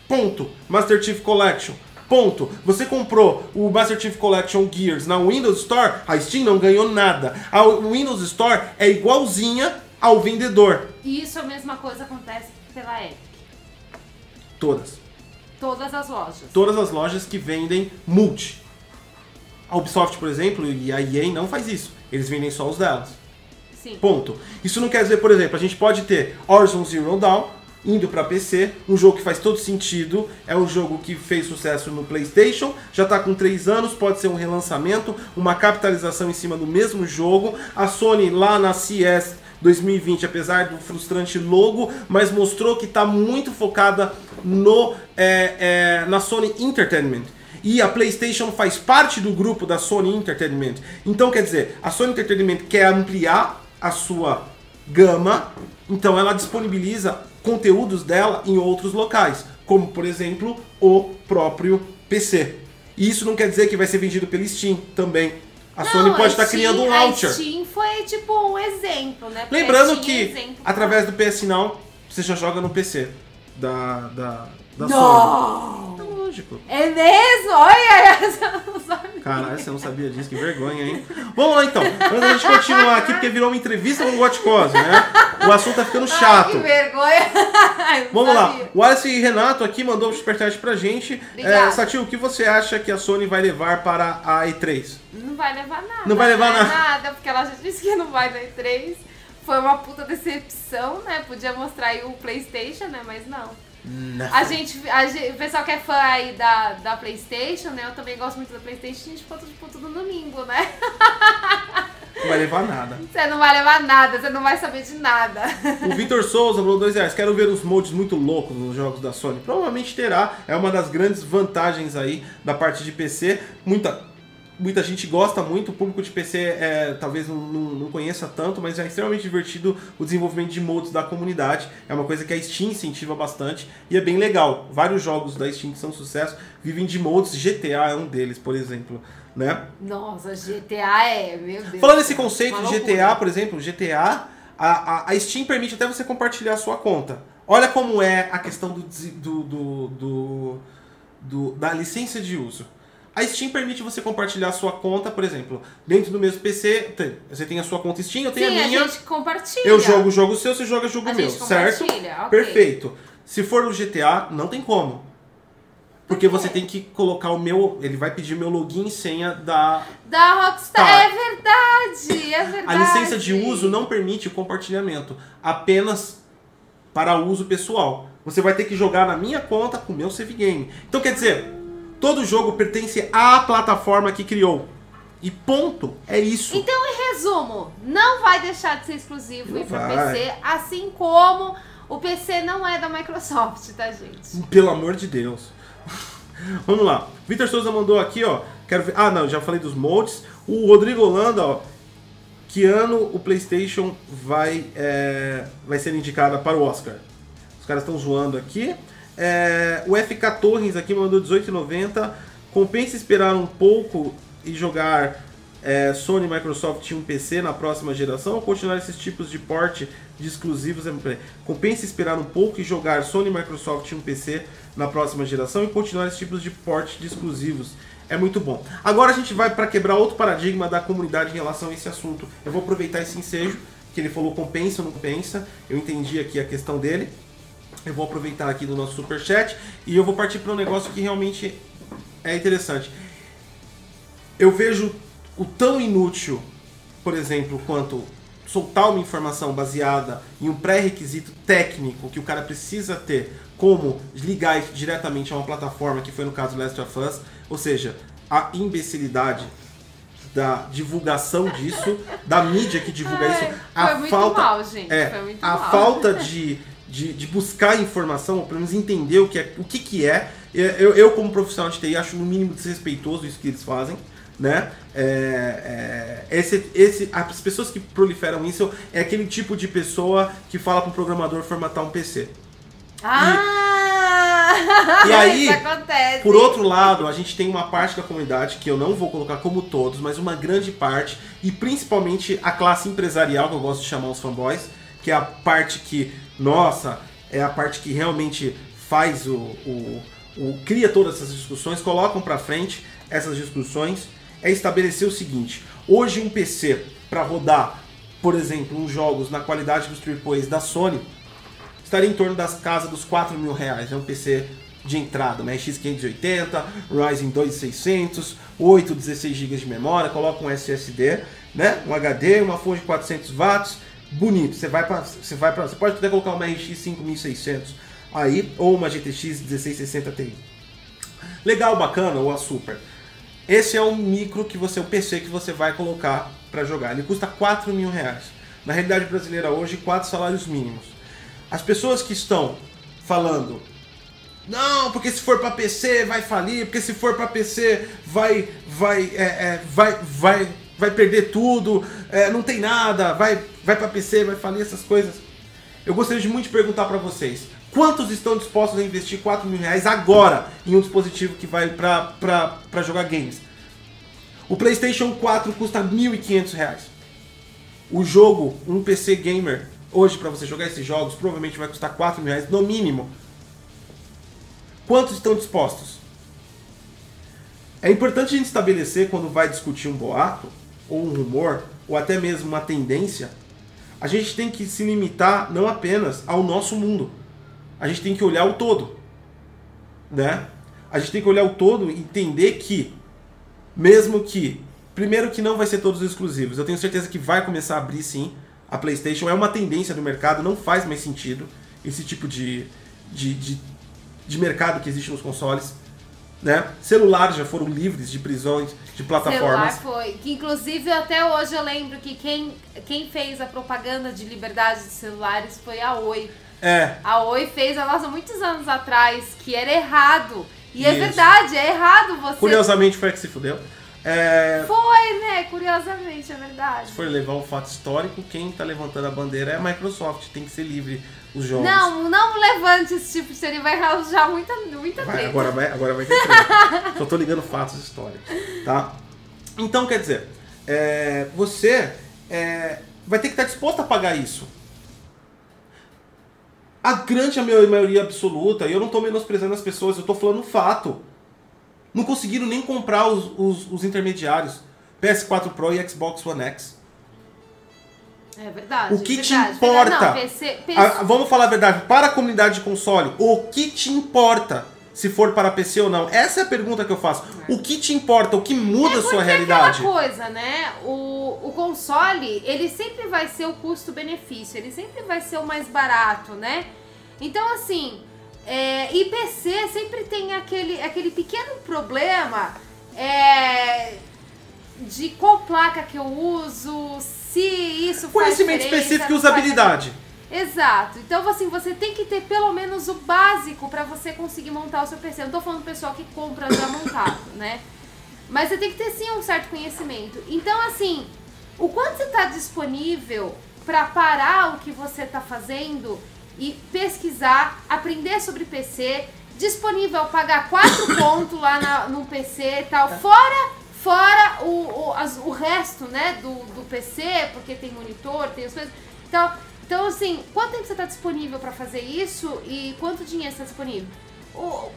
Ponto. Master Chief Collection. Ponto. Você comprou o Master Chief Collection Gears na Windows Store, a Steam não ganhou nada. A Windows Store é igualzinha ao vendedor. E isso a mesma coisa acontece pela Epic. Todas. Todas as lojas. todas as lojas que vendem multi. A Ubisoft, por exemplo, e a EA não faz isso. Eles vendem só os delas. Sim. Ponto. Isso não quer dizer, por exemplo, a gente pode ter Horizon Zero Dawn indo para PC, um jogo que faz todo sentido, é um jogo que fez sucesso no PlayStation, já está com 3 anos, pode ser um relançamento, uma capitalização em cima do mesmo jogo. A Sony lá na CS 2020, apesar do frustrante logo, mas mostrou que está muito focada no é, é, na Sony Entertainment. E a PlayStation faz parte do grupo da Sony Entertainment. Então, quer dizer, a Sony Entertainment quer ampliar a sua gama, então ela disponibiliza conteúdos dela em outros locais, como por exemplo o próprio PC. E isso não quer dizer que vai ser vendido pela Steam também. A Não, Sony pode a estar Steam- criando um launcher. A Steam foi tipo um exemplo, né? Porque Lembrando é que exemplo. através do PS Now você já joga no PC da, da, da Sony. Não! É lógico. É mesmo? Olha, essa não sabe. Caralho, você não sabia disso, que vergonha, hein? Vamos lá então, antes da gente continuar aqui, porque virou uma entrevista com o Gotcose, né? O assunto tá ficando Ai, chato. que vergonha. Ai, Vamos lá, sabia. o Alice Renato aqui mandou um superchat pra gente. Obrigada. É, Satil, o que você acha que a Sony vai levar para a E3? Não vai levar nada. Não vai levar é nada. nada, porque ela já disse que não vai na E3. Foi uma puta decepção, né? Podia mostrar aí o Playstation, né? Mas não. A gente, a gente- o pessoal que é fã aí da, da Playstation, né? Eu também gosto muito da Playstation, a gente ficou tipo, tudo no limbo, né? Não vai levar nada. Você não vai levar nada, você não vai saber de nada. O Vitor Souza falou dois reais. Quero ver os modes muito loucos nos jogos da Sony. Provavelmente terá. É uma das grandes vantagens aí da parte de PC. Muita, muita gente gosta muito. O público de PC é, talvez não, não, conheça tanto, mas é extremamente divertido o desenvolvimento de modes da comunidade. É uma coisa que a Steam incentiva bastante e é bem legal. Vários jogos da Steam que são sucesso vivem de modes. GTA é um deles, por exemplo. Né? Nossa, GTA é, meu Deus. Falando nesse conceito de. GTA, por exemplo, GTA, a, a, a Steam permite até você compartilhar a sua conta. Olha como é a questão do, do, do, do- do- da licença de uso. A Steam permite você compartilhar a sua conta, por exemplo, dentro do mesmo PC. tem- você tem a sua conta Steam, eu tenho Sim, a minha. gente compartilha. eu jogo o jogo seu, você joga o jogo A meu, gente certo? compartilha, ok. Perfeito. Se for no GTA, não tem como. Porque você tem que colocar o meu. Ele vai pedir meu login e senha da, Da Rockstar. Tá. É verdade, é verdade. A licença de uso não permite o compartilhamento, apenas para uso pessoal. Você vai ter que jogar na minha conta com o meu save game. Então quer dizer, todo jogo pertence à plataforma que criou. E ponto. É isso. Então, em resumo, não vai deixar de ser exclusivo e para. PC, assim como o PC não é da Microsoft, tá, gente? Pelo amor de Deus. Vamos lá. Vitor Souza mandou aqui, ó. Quero ver. Ah, não, já falei dos moldes. O Rodrigo Holanda, ó. Que ano o PlayStation vai, é, vai ser indicada para o Oscar? Os caras estão zoando aqui. É, o FK Torres aqui mandou 18,90. Compensa esperar um pouco e jogar é, Sony Microsoft um PC na próxima geração ou continuar esses tipos de porte de exclusivos? É. Compensa esperar um pouco e jogar Sony Microsoft um PC na próxima geração e continuar esses tipos de porte de exclusivos? É muito bom. Agora a gente vai para quebrar outro paradigma da comunidade em relação a esse assunto. Eu vou aproveitar esse ensejo, que ele falou compensa ou não compensa. Eu entendi aqui a questão dele. Eu vou aproveitar aqui do nosso superchat e eu vou partir para um negócio que realmente é interessante. Eu vejo o tão inútil, por exemplo, quanto soltar uma informação baseada em um pré-requisito técnico que o cara precisa ter, como ligar isso diretamente a uma plataforma, que foi no caso do Last of Us, ou seja, a imbecilidade da divulgação disso, da mídia que divulga Ai, isso, a foi muito falta mal, gente. é, foi muito a mal. falta de, de, de buscar informação, ou pelo menos entender o que, é, o que, que é. Eu, eu, como profissional de TI, acho no mínimo desrespeitoso isso que eles fazem. né? É, é, esse, esse, as pessoas que proliferam isso é aquele tipo de pessoa que fala para o programador formatar um PC. Ah! E, e aí, por outro lado, a gente tem uma parte da comunidade que eu não vou colocar como todos, mas uma grande parte, e principalmente a classe empresarial, que eu gosto de chamar os fanboys, que é a parte que, nossa, é a parte que realmente faz o, o, o cria todas essas discussões, colocam para frente essas discussões, é estabelecer o seguinte: hoje um PC para rodar, por exemplo, uns jogos na qualidade dos AAAs da Sony estaria em torno das casas dos 4 mil reais. É um PC de entrada, né? X580, Ryzen 2600, 8, 16 GB de memória, coloca um SSD, né? Um HD, uma fonte de 400 watts, bonito. Você vai para você vai para você pode até colocar uma RX 5600 aí ou uma GTX 1660 Ti. Legal, bacana ou a Super. Esse é o micro que você, o PC que você vai colocar para jogar. Ele custa 4 mil reais. Na realidade brasileira hoje, 4 salários mínimos. As pessoas que estão falando, não, porque se for para PC vai falir, porque se for para PC vai, vai, é, é, vai, vai, vai perder tudo, é, não tem nada, vai, vai para PC, vai falir essas coisas. Eu gostaria de muito de perguntar para vocês, quantos estão dispostos a investir 4 mil reais agora em um dispositivo que vai para jogar games? O PlayStation 4 custa 1.500 reais. O jogo, um PC gamer, hoje para você jogar esses jogos, provavelmente vai custar 4 mil reais no mínimo. Quantos estão dispostos? É importante a gente estabelecer quando vai discutir um boato, ou um rumor, ou até mesmo uma tendência, a gente tem que se limitar não apenas ao nosso mundo. A gente tem que olhar o todo. Né? A gente tem que olhar o todo e entender que, mesmo que, primeiro que não vai ser todos exclusivos, eu tenho certeza que vai começar a abrir sim a PlayStation é uma tendência do mercado, não faz mais sentido esse tipo de, de, de, de mercado que existe nos consoles. Né? Celulares já foram livres de prisões, de plataformas. Celular foi. Que inclusive até hoje eu lembro que quem, quem fez a propaganda de liberdade de celulares foi a Oi. É. A Oi fez a nossa muitos anos atrás, que era errado. E é Isso. é verdade, é errado você. Curiosamente foi a que se fudeu. É... Foi, né? Curiosamente, é verdade. Se for levar o fato histórico, quem tá levantando a bandeira é a Microsoft. Tem que ser livre os jogos. Não, não levante esse tipo de série, vai causar muita, muita vai, Agora vai, agora vai ter Só tô ligando fatos históricos, tá? Então, quer dizer, é, você é, vai ter que estar disposto a pagar isso. A grande maioria absoluta, e eu não tô menosprezando as pessoas, eu tô falando fato não conseguiram nem comprar os, os, os intermediários. PS4 Pro e Xbox One X. É verdade. O que verdade, te importa? Não, PC, PC... A, vamos falar a verdade. Para a comunidade de console, o que te importa se for para PC ou não? Essa é a pergunta que eu faço. O que te importa? O que muda é a sua realidade? É aquela coisa, né? O, o console, ele sempre vai ser o custo-benefício. Ele sempre vai ser o mais barato, né? Então, assim, é, IPC sempre tem aquele, aquele pequeno problema é, de qual placa que eu uso, se isso Conhecimento específico e usabilidade. Exato. Então, assim, você tem que ter pelo menos o básico para você conseguir montar o seu PC. Eu não tô falando do pessoal que compra já montado, né? Mas você tem que ter sim um certo conhecimento. Então, assim, o quanto você está disponível para parar o que você está fazendo e pesquisar, aprender sobre PC, disponível pagar 4 pontos lá na, no PC e tal, fora fora o, o, as, o resto, né, do, do PC, porque tem monitor, tem as coisas. Então, então assim, quanto tempo você está disponível para fazer isso e quanto dinheiro está disponível? O,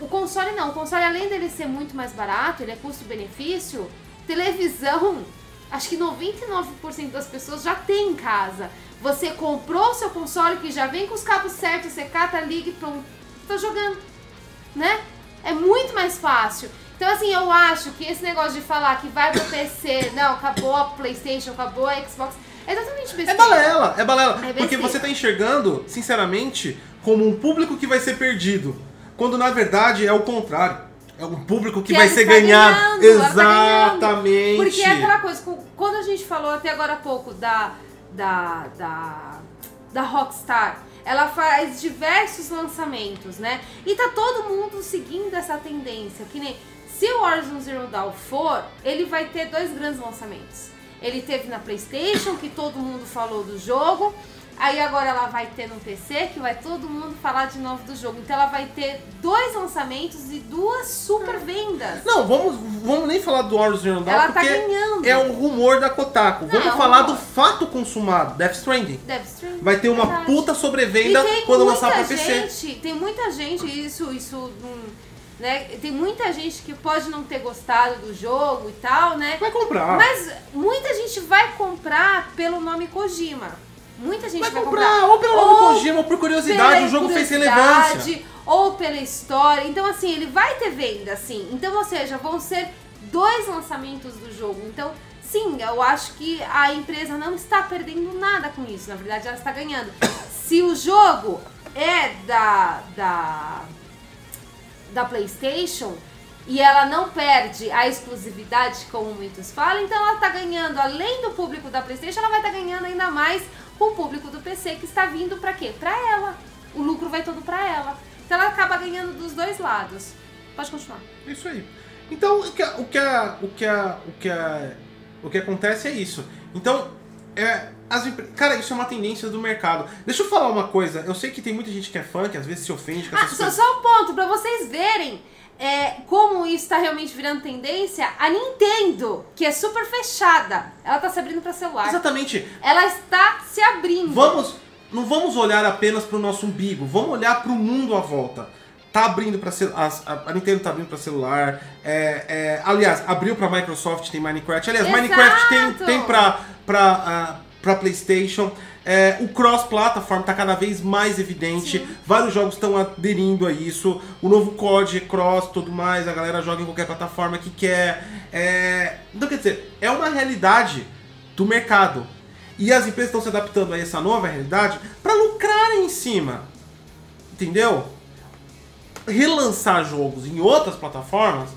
o console não, o console além dele ser muito mais barato, ele é custo-benefício, televisão, acho que 99% das pessoas já tem em casa. Você comprou o seu console que já vem com os cabos certos, você cata, liga e pronto. Tá jogando, né? É muito mais fácil. Então, assim, eu acho que esse negócio de falar que vai pro PC, não, acabou a PlayStation, acabou a Xbox, é totalmente besteira. É balela, é balela. É porque você tá enxergando, sinceramente, como um público que vai ser perdido. Quando na verdade é o contrário. É um público que, que vai ser tá ganhado. ganhando. Exatamente. Tá porque é aquela coisa, quando a gente falou até agora há pouco da da, da, da Rockstar. Ela faz diversos lançamentos, né? E tá todo mundo seguindo essa tendência. Que nem Se o Horizon Zero Dawn for, ele vai ter dois grandes lançamentos. Ele teve na PlayStation, que todo mundo falou do jogo. Aí agora ela vai ter no PC, que vai todo mundo falar de novo do jogo. Então ela vai ter dois lançamentos e duas super vendas. Não, vamos, vamos nem falar do Horizon Zero Dawn, Ela tá porque ganhando. é um rumor da Kotaku. Não, Vamos é um falar rumor. do fato consumado, Death Stranding. Death Stranding. Vai ter uma Verdade. puta sobrevenda quando lançar pra PC. gente, Tem muita gente, isso, isso, hum, né? Tem muita gente que pode não ter gostado do jogo e tal, né? Vai comprar. Mas muita gente vai comprar pelo nome Kojima. Muita gente vai vai, comprar, ou pelo nome Kojima, ou por curiosidade, o jogo fez relevância. Ou pela história. Então, assim, ele vai ter venda, sim. Então, ou seja, vão ser dois lançamentos do jogo. Então, sim, eu acho que a empresa não está perdendo nada com isso. Na verdade, ela está ganhando. Se o jogo é da, da, da PlayStation e ela não perde a exclusividade, como muitos falam, então ela está ganhando, além do público da PlayStation, ela vai estar ganhando ainda mais com o público do PC que está vindo para quê? Para ela. O lucro vai todo para ela. Então ela acaba ganhando dos dois lados. Pode continuar. Isso aí. Então, o que, o que, a- o que, a- o que, a- o que acontece é isso. Então, é, as cara, isso é uma tendência do mercado. Deixa eu falar uma coisa. Eu sei que tem muita gente que é fã, que às vezes se ofende com Ah, essas só, coisas. só um ponto para vocês verem é, como isso está realmente virando tendência. A Nintendo, que é super fechada, ela está se abrindo para celular. Exatamente. Ela está se abrindo. Vamos, não vamos olhar apenas para o nosso umbigo, vamos olhar para o mundo à volta. Tá abrindo para a, a Nintendo tá abrindo para celular. É, é, aliás, abriu para Microsoft, tem Minecraft. Aliás, Exato! Minecraft tem, tem para para para PlayStation. É, o cross-platform tá cada vez mais evidente. Vários jogos estão aderindo a isso. O novo COD, cross, tudo mais. A galera joga em qualquer plataforma que quer. É, então, quer dizer, é uma realidade do mercado. E as empresas estão se adaptando a essa nova realidade para lucrar em cima. Entendeu? Relançar jogos em outras plataformas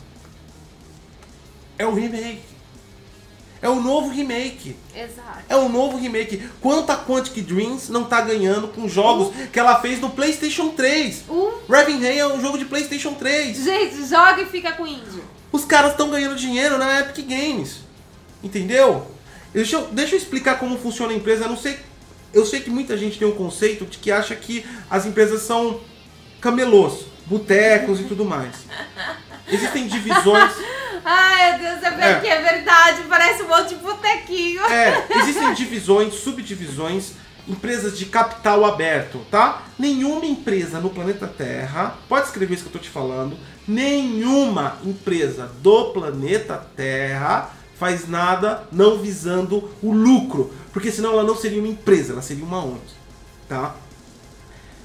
é o remake. É o novo remake. Exato. É o novo remake. Quanto a Quantic Dreams não tá ganhando com jogos que ela fez no PlayStation 3? Um. Ravenheim é um jogo de PlayStation 3. Gente, joga e fica com índio. Os caras estão ganhando dinheiro na Epic Games. Entendeu? Deixa eu, deixa eu explicar como funciona a empresa. Eu não sei. Eu sei que muita gente tem um conceito de que acha que as empresas são camelôs, botecos e tudo mais. Existem divisões. Ai, meu Deus, é, É. é verdade. Parece um monte de botequinho. É, existem divisões, subdivisões, empresas de capital aberto, tá? Nenhuma empresa no planeta Terra, pode escrever isso que eu tô te falando, nenhuma empresa do planeta Terra faz nada não visando o lucro, porque senão ela não seria uma empresa, ela seria uma ONG, tá?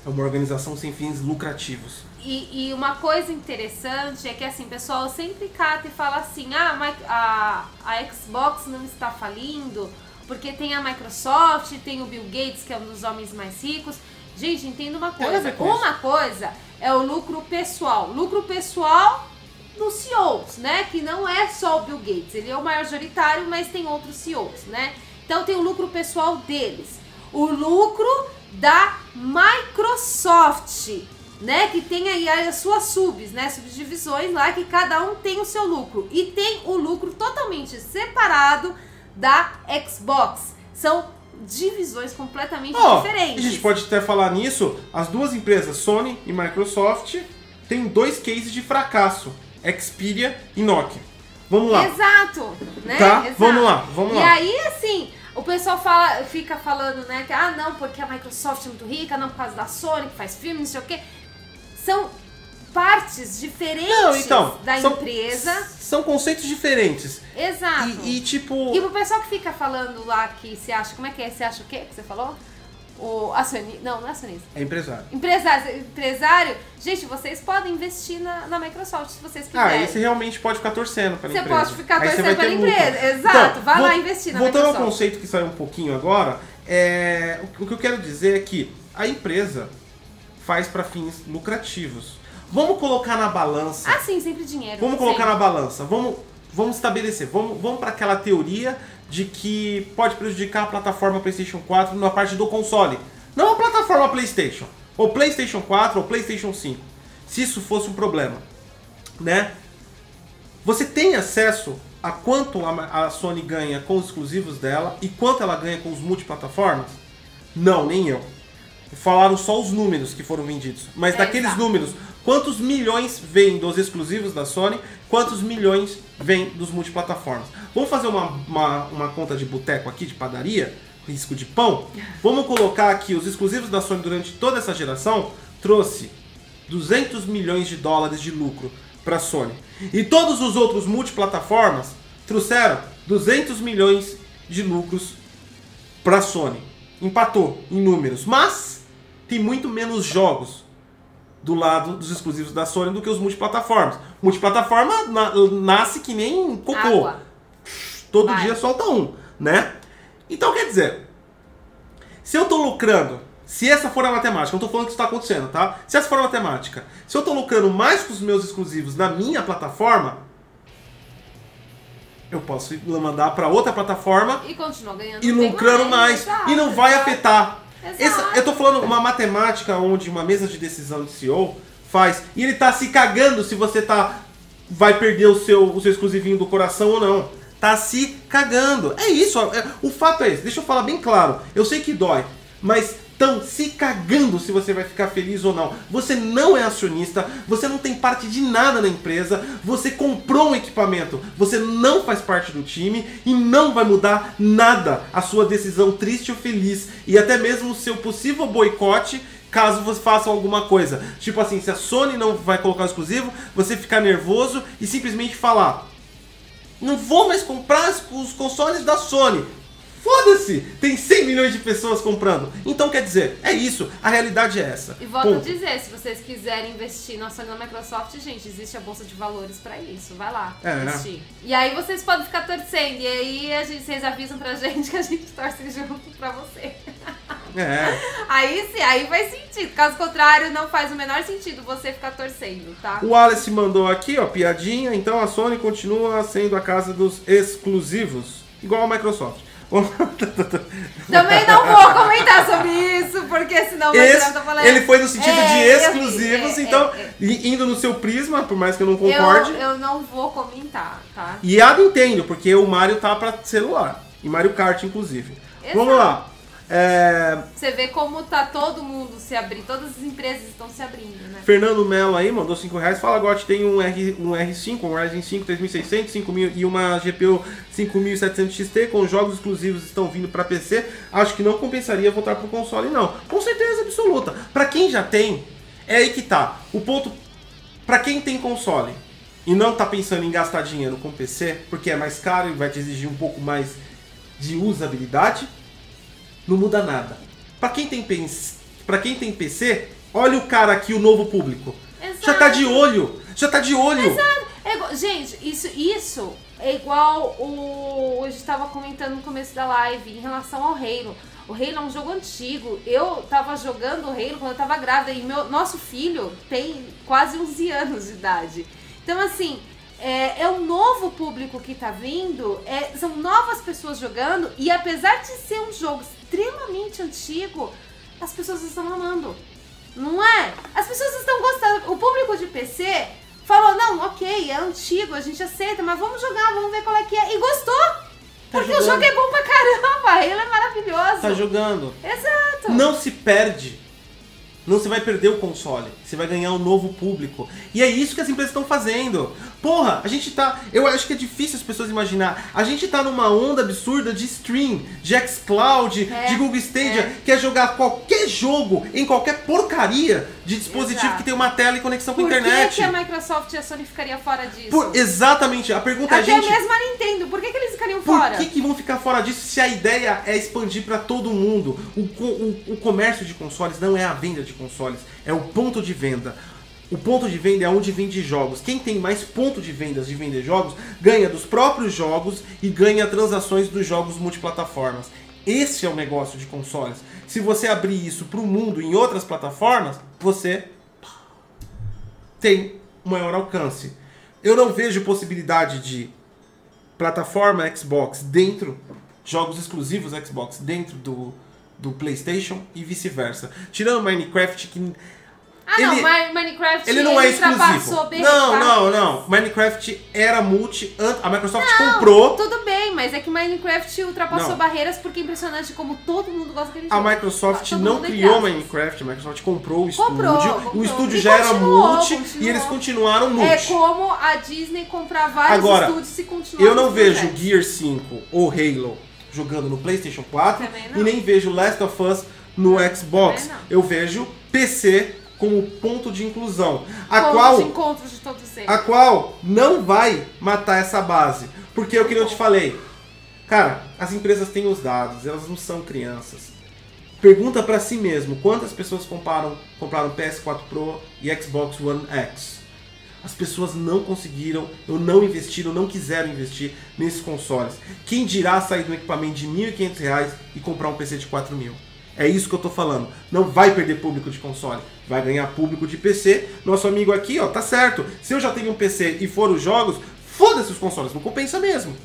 É uma organização sem fins lucrativos. E, e uma coisa interessante é que assim, pessoal sempre cata e fala assim, ah, a, a Xbox não está falindo, porque tem a Microsoft, tem o Bill Gates, que é um dos homens mais ricos. Gente, entenda uma coisa. Uma coisa é o lucro pessoal. Lucro pessoal dos CEOs, né? Que não é só o Bill Gates. Ele é o majoritário, mas tem outros CEOs, né? Então tem o lucro pessoal deles. O lucro da Microsoft, né? Que tem aí as suas subs, né? Subdivisões lá que cada um tem o seu lucro. E tem o lucro totalmente separado da Xbox. São divisões completamente Ó, diferentes. a gente pode até falar nisso, as duas empresas, Sony e Microsoft, têm dois cases de fracasso, Xperia e Nokia. Vamos lá. Exato, né? Tá, Exato. vamos lá, vamos e lá. aí, assim, o pessoal fala, fica falando, né, que ah, não, porque a Microsoft é muito rica, não por causa da Sony, que faz filme, não sei o quê. São partes diferentes Não, então, da são- empresa. São conceitos diferentes. Exato. E, e, tipo. E pro pessoal que fica falando lá que se acha, como é que é? Você acha o quê que você falou? O acionista, não, não é acionista. É empresário. Empresário, empresário, gente, vocês podem investir na, na Microsoft se vocês Ah, quiserem. aí você realmente pode ficar torcendo pela Você empresa. pode ficar Aí você torcendo pela lucro. empresa, exato. Vai lá investir na Voltando ao Microsoft. conceito que saiu um pouquinho agora, é, o, o que eu quero dizer é que a empresa faz para fins lucrativos. Vamos colocar na balança. Ah, sim, sempre dinheiro. Vamos colocar sempre. na balança. Vamos, vamos estabelecer. Vamos, vamos para aquela teoria de que pode prejudicar a plataforma PlayStation 4 na parte do console. Não a plataforma PlayStation. Ou PlayStation 4 ou PlayStation 5. Se isso fosse um problema, né? Você tem acesso a quanto a, a Sony ganha com os exclusivos dela e quanto ela ganha com os multiplataformas? Não, nem eu. Falaram só os números que foram vendidos. Mas É, daqueles exato. números, quantos milhões vêm dos exclusivos da Sony, quantos milhões vêm dos multiplataformas? Vamos fazer uma, uma, uma conta de boteco aqui, de padaria, risco de pão? Vamos colocar aqui os exclusivos da Sony durante toda essa geração, trouxe 200 milhões de dólares de lucro para a Sony. E todos os outros multiplataformas trouxeram 200 milhões de lucros para a Sony. Empatou em números, mas tem muito menos jogos do lado dos exclusivos da Sony do que os multiplataformas. Multiplataforma na- nasce que nem cocô. Água. Todo Vai. dia solta um, né? Então quer dizer, se eu tô lucrando, se essa for a matemática, não tô falando que isso tá acontecendo, tá? Se essa for a matemática, se eu tô lucrando mais com os meus exclusivos na minha plataforma, eu posso mandar para outra plataforma E e lucrando mais. exato, e não vai afetar. Essa- eu tô falando uma matemática onde uma mesa de decisão de CEO faz. E ele tá se cagando se você tá. Vai perder o seu, o seu exclusivinho do coração ou não. Tá se cagando. É isso. é- o fato é esse. Deixa eu falar bem claro. Eu sei que dói. Mas estão se cagando se você vai ficar feliz ou não. Você não é acionista, você não tem parte de nada na empresa, você comprou um equipamento, você não faz parte do time e não vai mudar nada a sua decisão triste ou feliz e até mesmo o seu possível boicote caso você faça alguma coisa. Tipo assim, se a Sony não vai colocar o exclusivo, você ficar nervoso e simplesmente falar: não vou mais comprar os- consoles da Sony. Foda-se! Tem 100 milhões de pessoas comprando. Então quer dizer, é isso. A realidade é essa. E volto Ponto. a dizer, se vocês quiserem investir na Sony e na Microsoft, gente, existe a bolsa de valores pra isso. Vai lá, É. investir. E aí vocês podem ficar torcendo. E aí a gente, vocês avisam pra gente que a gente torce junto pra você. É. Aí sim, aí faz sentido. Caso contrário, não faz o menor sentido você ficar torcendo, tá? O Wallace mandou aqui, ó, piadinha. Então a Sony continua sendo a casa dos exclusivos. Igual a Microsoft. Também não vou comentar sobre isso, porque senão vai Esse- tá falando. ele foi no sentido É, de exclusivos, é, então, é, indo no seu prisma, por mais que eu não concorde. Eu, eu não vou comentar, tá? E a Nintendo, porque o Mario tá pra celular. E Mario Kart, inclusive. Exato. Vamos lá. É, Você vê como tá todo mundo se abrindo, todas as empresas estão se abrindo, né? Fernando Melo aí mandou 5 reais. Fala, Gotti, tem um, R, um R5, um Ryzen 5 3600, 5000 e uma GPU 5700 XT com jogos exclusivos estão vindo para PC. Acho que não compensaria voltar pro console, não. Com certeza absoluta. Para quem já tem, é aí que tá. O ponto. Para quem tem console e não tá pensando em gastar dinheiro com PC, porque é mais caro e vai te exigir um pouco mais de usabilidade, não muda nada. Pra quem tem pens- para quem tem PC, olha o cara aqui, o novo público. Já tá de olho, já tá de olho. É igual- gente, isso, isso é igual o. A gente tava comentando no começo da live em relação ao Halo. O Halo é um jogo antigo. Eu tava jogando o Halo quando eu tava grávida e meu, nosso filho tem quase 11 anos de idade. Então, assim, é, é um novo público que tá vindo, é, são novas pessoas jogando e apesar de ser um jogo extremamente antigo, as pessoas estão amando. Não é? As pessoas estão gostando. O público de PC falou: não, ok, é antigo, a gente aceita, mas vamos jogar, vamos ver qual é que é. E gostou! porque o jogando. jogo é bom pra caramba, ele é maravilhoso. Tá jogando. Exato. Não se perde. Não se vai perder o console. Você vai ganhar um novo público. E é isso que as empresas estão fazendo. Porra, a gente tá. Eu acho que é difícil as pessoas imaginar. A gente tá numa onda absurda de stream, de xCloud, É, de Google Stadia, é. que é jogar qualquer jogo em qualquer porcaria de dispositivo Exato. que tem uma tela e conexão com Por a internet. que, que a Microsoft e a Sony ficariam fora disso? Por- exatamente. A pergunta é, Até gente. mesmo a Nintendo, por que, que eles ficariam Por fora? que, que vão ficar fora disso se a ideia é expandir para todo mundo? O, o- o comércio de consoles não é a venda de consoles, é o ponto de venda. O ponto de venda é onde vende jogos. Quem tem mais ponto de vendas de vender jogos ganha dos próprios jogos e ganha transações dos jogos multiplataformas. Esse é o negócio de consoles. Se você abrir isso para o mundo em outras plataformas, você tem maior alcance. Eu não vejo possibilidade de plataforma Xbox dentro, jogos exclusivos Xbox dentro do, do PlayStation e vice-versa. Tirando Minecraft, que Ah, ele, não, Minecraft ele não é ultrapassou exclusivo. Não, não, não. Minecraft era multi. A Microsoft Não, comprou. Tudo bem, mas é que Minecraft ultrapassou Não. barreiras porque é impressionante como todo mundo gosta daquele A jogo. Microsoft Todo não entre criou. Minecraft, a Microsoft comprou o Comprou, estúdio. comprou. O estúdio E já era multi continuou. e eles continuaram multi. É como a Disney comprar vários Agora, estúdios e continuar Eu não vejo. Gear 5 ou Halo jogando no PlayStation 4 Também não. e nem vejo Last of Us no Xbox. Eu vejo PC como ponto de inclusão, a qual os encontros de todos eles. a qual não vai matar essa base. Porque é o que eu te falei. Cara, as empresas têm os dados, elas não são crianças. Pergunta pra si mesmo, quantas pessoas compraram, compraram PS4 Pro e Xbox One X? As pessoas não conseguiram, ou não investiram, não quiseram investir nesses consoles. Quem dirá sair de um equipamento de 1.500 reais e comprar um PC de 4 mil? É isso que eu tô falando. Não vai perder público de console, vai ganhar público de PC. Nosso amigo aqui, ó, tá certo. Se eu já tenho um PC e for os jogos, foda-se os consoles, não compensa mesmo.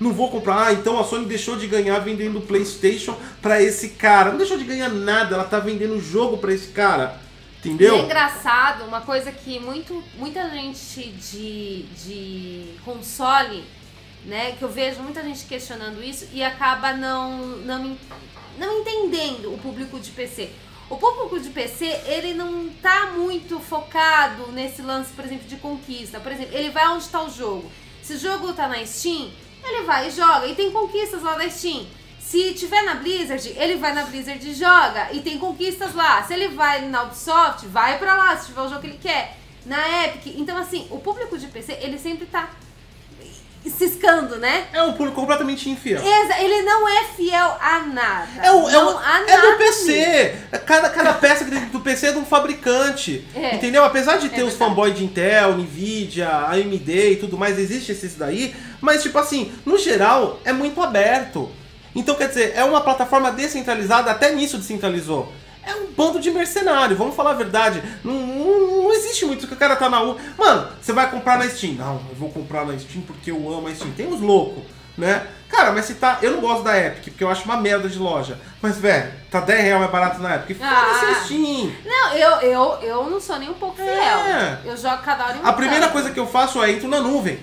Não vou comprar, ah, então a Sony deixou de ganhar vendendo PlayStation pra esse cara. Não deixou de ganhar nada, ela tá vendendo jogo pra esse cara. Entendeu? E é engraçado, uma coisa que muito, muita gente de, de console, né, que eu vejo muita gente questionando isso e acaba não, não, não entendendo o público de PC. O público de PC, ele não tá muito focado nesse lance, por exemplo, de conquista. Por exemplo, ele vai onde tá o jogo. Se o jogo tá na Steam, ele vai e joga. E tem conquistas lá da Steam. Se tiver na Blizzard, ele vai na Blizzard e joga. E tem conquistas lá. Se ele vai na Ubisoft, vai pra lá, se tiver o jogo que ele quer. Na Epic. Então, assim, o público de PC, ele sempre tá ciscando, né? É um público completamente infiel. Exa- Ele não é fiel a nada. É, o, é, o, é do PC. Cada, cada peça do PC é de um fabricante. É. Entendeu? Apesar de ter É os fanboys de Intel, Nvidia, AMD e tudo mais, existe esses daí. Mas, tipo assim, no geral, é muito aberto. Então, quer dizer, é uma plataforma descentralizada, até nisso descentralizou. É um bando de mercenário, vamos falar a verdade. Não, não, não existe muito que o cara tá na U. Mano, você vai comprar na Steam. Não, eu vou comprar na Steam porque eu amo a Steam. Tem uns loucos, né? Cara, mas se tá. Eu não gosto da Epic, porque eu acho uma merda de loja. Mas, velho, tá 10 reais mais barato na Epic. Foda-se Ah. Steam. Não, eu, eu, eu não sou nem um pouco fiel. É. Eu jogo cada hora em um A primeira canto. coisa que eu faço é entro na nuvem.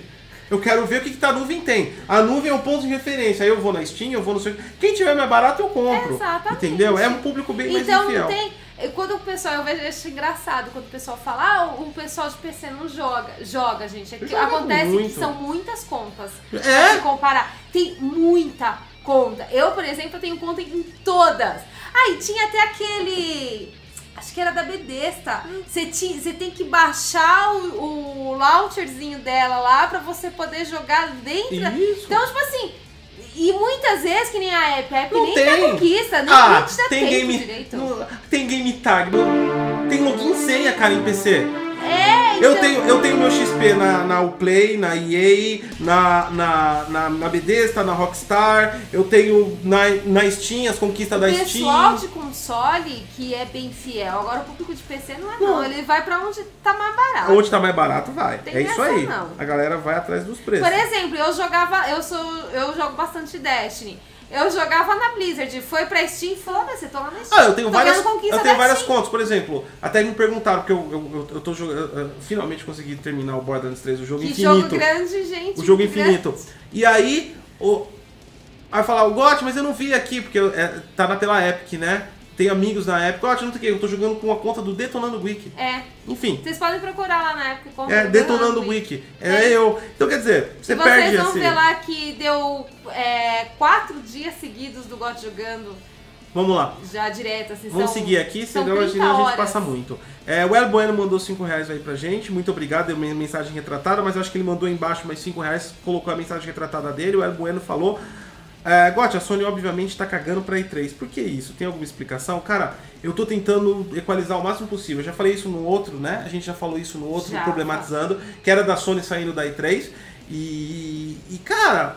Eu quero ver o que, que tá a nuvem tem. A nuvem é um ponto de referência. Aí eu vou na Steam, eu vou no seu. Quem tiver mais barato, eu compro. Exatamente. Entendeu? É um público bem mais Então infiel. não tem. Quando o pessoal, eu vejo acho engraçado quando o pessoal fala, ah, o pessoal de PC não joga. Joga, gente. É que Joga acontece muito. que são muitas contas. É? Se comparar. Tem muita conta. Eu, por exemplo, eu tenho conta em todas. Aí tinha até aquele. Acho que era da Bedesta. Você, tem que baixar o, o launcherzinho dela lá pra você poder jogar dentro. Isso. Então, tipo assim. E muitas vezes, que nem a App, a Não nem tem. dá conquista, nem, ah, nem dá tem game. direito. tem game tag. tem login senha, cara, em PC. É, Eu tenho, eu tenho meu XP na, na Uplay, na EA, na, na, na, na Bethesda, na Rockstar, eu tenho na, na Steam, as conquistas da O pessoal Steam. de console que é bem fiel. Agora o público de PC não é Não. não. Ele vai pra onde tá mais barato. Onde tá mais barato, vai. Tem é isso aí. não. A galera vai atrás dos preços. Por exemplo, eu jogava, eu sou, eu jogo bastante Destiny. Eu jogava na Blizzard, foi pra Steam, foda-se, tô lá na Steam. Ah, eu tenho Tô várias, eu tenho várias Steam. contas, por exemplo. Até me perguntaram, porque eu, eu, eu, eu tô jogando. finalmente consegui terminar o Borderlands 3, o jogo Que infinito. jogo grande, gente. o jogo grande. infinito. E aí, o. Aí falar, o GOT, mas eu não vi aqui, porque eu- é, tá na pela Epic, né? Tem amigos na Epic. GOT, não sei o que, eu tô jogando com a conta do Detonando Wiki. É. Enfim. Vocês podem procurar lá na época. como É, Detonando Wiki. Wiki. É, eu. Então quer dizer, você Se perde vocês vão assim. ver lá que deu é, quatro dias seguidos do GOT jogando Vamos lá. já direto, assim, Vamos são- seguir aqui, senão a 30 gente, a gente passa muito. É, o El Bueno mandou 5 reais aí pra gente. Muito obrigado, deu uma mensagem retratada, mas eu acho que ele mandou embaixo mais 5 reais, colocou a mensagem retratada dele. O El Bueno falou. É, Gotti, a Sony obviamente tá cagando pra E3. Por que isso? Tem alguma explicação? Cara, eu tô tentando equalizar o máximo possível. Eu já falei isso no outro, né? A gente já falou isso no outro, Já. problematizando, que era da Sony saindo da E3. E, e cara,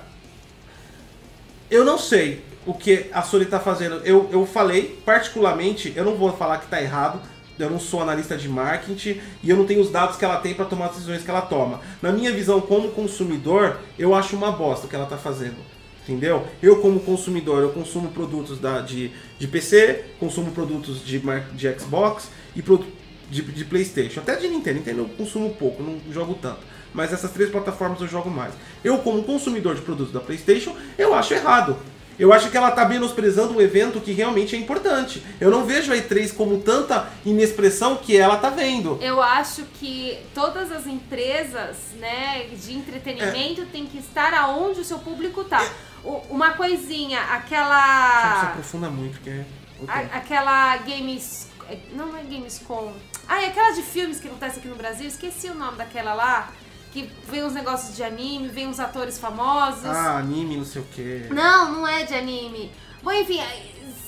eu não sei o que a Sony tá fazendo. Eu, eu falei, particularmente, eu não vou falar que tá errado. Eu não sou analista de marketing e eu não tenho os dados que ela tem para tomar as decisões que ela toma. Na minha visão como consumidor, eu acho uma bosta o que ela tá fazendo. Entendeu? Eu como consumidor, eu consumo produtos da, de, de PC, consumo produtos de, de Xbox e, pro- de, de PlayStation. Até de Nintendo. Nintendo eu consumo pouco, não jogo tanto. Mas essas três plataformas eu jogo mais. Eu, como consumidor de produtos da PlayStation, eu acho errado. Eu acho que ela está menosprezando um evento que realmente é importante. Eu não vejo a E3 como tanta inexpressão que ela está vendo. Eu acho que todas as empresas né, de entretenimento é. têm que estar aonde o seu público está. É. Uma coisinha, aquela. Se aprofunda muito, porque é. A, aquela Games. Não é Gamescom. Ah, é aquela de filmes que acontece aqui no Brasil. Esqueci o nome daquela lá que vem uns negócios de anime, vem uns atores famosos. Ah, anime, não sei o quê. Não, não é de anime. Bom, enfim,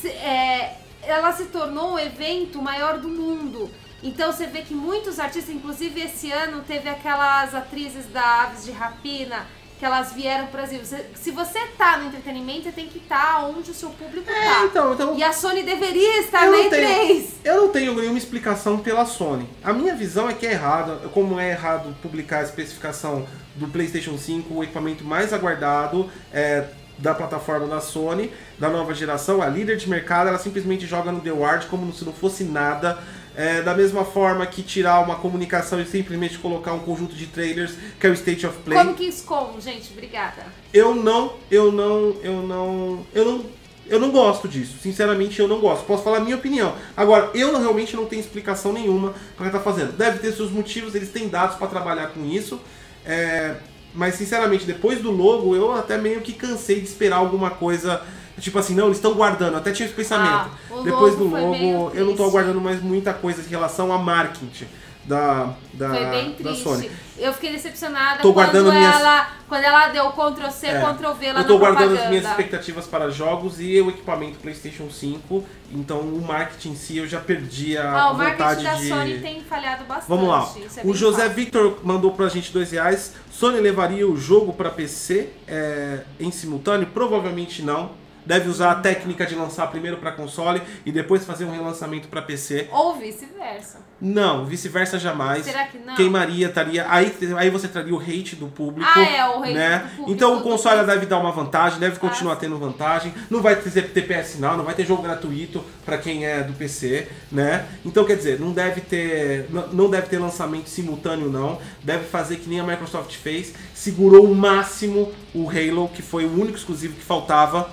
é, ela se tornou o evento maior do mundo. Então você vê que muitos artistas, inclusive esse ano teve aquelas atrizes da Aves de Rapina, que elas vieram pro Brasil. se você tá no entretenimento, você tem que estar tá onde o seu público é, tá. Então, então, e a Sony deveria estar na E3. eu não tenho nenhuma explicação pela Sony. A minha visão é que é errado, como é errado publicar a especificação do PlayStation 5, o equipamento mais aguardado é, da plataforma da Sony, da nova geração, a líder de mercado, ela simplesmente joga no The Ward como se não fosse nada é, da mesma forma que tirar uma comunicação e simplesmente colocar um conjunto de trailers que é o State of Play. Como que como, gente? Obrigada. Eu não, eu não, eu não, eu não, eu não gosto disso. Sinceramente, eu não gosto. Posso falar a minha opinião. Agora, eu realmente não tenho explicação nenhuma para que tá fazendo. Deve ter seus motivos, eles têm dados para trabalhar com isso. É, mas sinceramente, depois do logo, eu até meio que cansei de esperar alguma coisa Tipo assim, não, eles estão guardando. Até tinha esse pensamento. Ah, Depois do logo, eu não tô aguardando mais muita coisa em relação a marketing da, da, Foi bem triste. da Sony. Eu fiquei decepcionada tô quando, ela, minhas... quando ela deu Ctrl C, é, Ctrl V lá Eu tô guardando as minhas expectativas para jogos e o equipamento PlayStation 5. Então o marketing em si eu já perdi a ah, vontade de... o marketing da Sony tem falhado bastante. Vamos lá. É o José fácil. Victor mandou pra gente dois reais. Sony levaria o jogo para PC é, em simultâneo? Provavelmente não deve usar a técnica de lançar primeiro para console e depois fazer um relançamento para PC. Ou vice-versa. Não, vice-versa jamais. Será que não? Queimaria, estaria. Aí, aí você traria o hate do público. Ah, é, o hate né? do público. Então o console deve dar uma vantagem, deve continuar ah, tendo vantagem. Não vai ter TPS não, não vai ter jogo gratuito para quem é do PC, né? Então quer dizer, não deve ter. Não deve ter lançamento simultâneo, não. Deve fazer que nem a Microsoft fez. Segurou o máximo o Halo, que foi o único exclusivo que faltava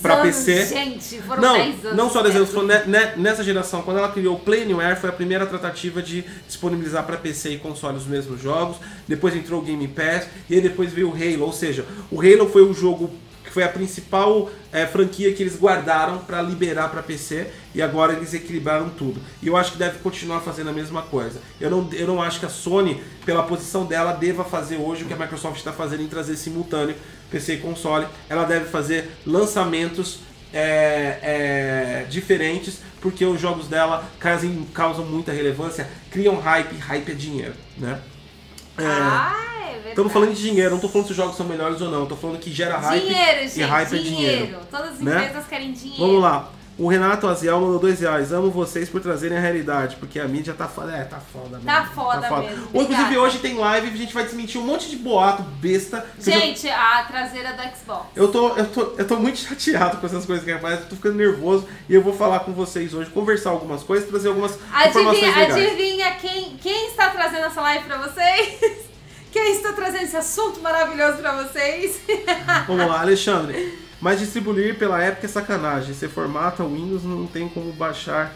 para PC. Gente, foram não, 10 anos. Não só 10 anos, nessa geração, quando ela criou o Play Anywhere, foi a primeira tratar tentativa de disponibilizar para PC e console os mesmos jogos. Depois entrou o Game Pass e aí depois veio o Halo. Ou seja, o Halo foi o jogo que foi a principal é, franquia que eles guardaram para liberar para PC e agora eles equilibraram tudo. E eu acho que deve continuar fazendo a mesma coisa. Eu não, eu não acho que a Sony, pela posição dela, deva fazer hoje o que a Microsoft está fazendo em trazer simultâneo PC e console. Ela deve fazer lançamentos é, é, diferentes, porque os jogos dela causam, causam muita relevância, criam hype, hype é dinheiro, né? É, ah, é Estamos falando de dinheiro, não estou falando se os jogos são melhores ou não, estou falando que gera hype dinheiro, gente, e hype dinheiro. é dinheiro. Todas as né? empresas querem dinheiro. Vamos lá. O Renato Aziel mandou dois reais. Amo vocês por trazerem a realidade, porque a mídia tá foda. É, tá foda mesmo. Tá foda, tá foda. mesmo. Inclusive, hoje tem live e a gente vai desmentir um monte de boato besta. Gente, eu... a traseira do Xbox. Eu tô, eu, tô, eu tô muito chateado com essas coisas que eu tô ficando nervoso e eu vou falar com vocês hoje, conversar algumas coisas, trazer algumas adivinha, informações legais. Adivinha quem, quem está trazendo essa live pra vocês? Quem está trazendo esse assunto maravilhoso pra vocês? Vamos lá, Alexandre. Mas distribuir pela época é sacanagem. Você formata o Windows, não tem como baixar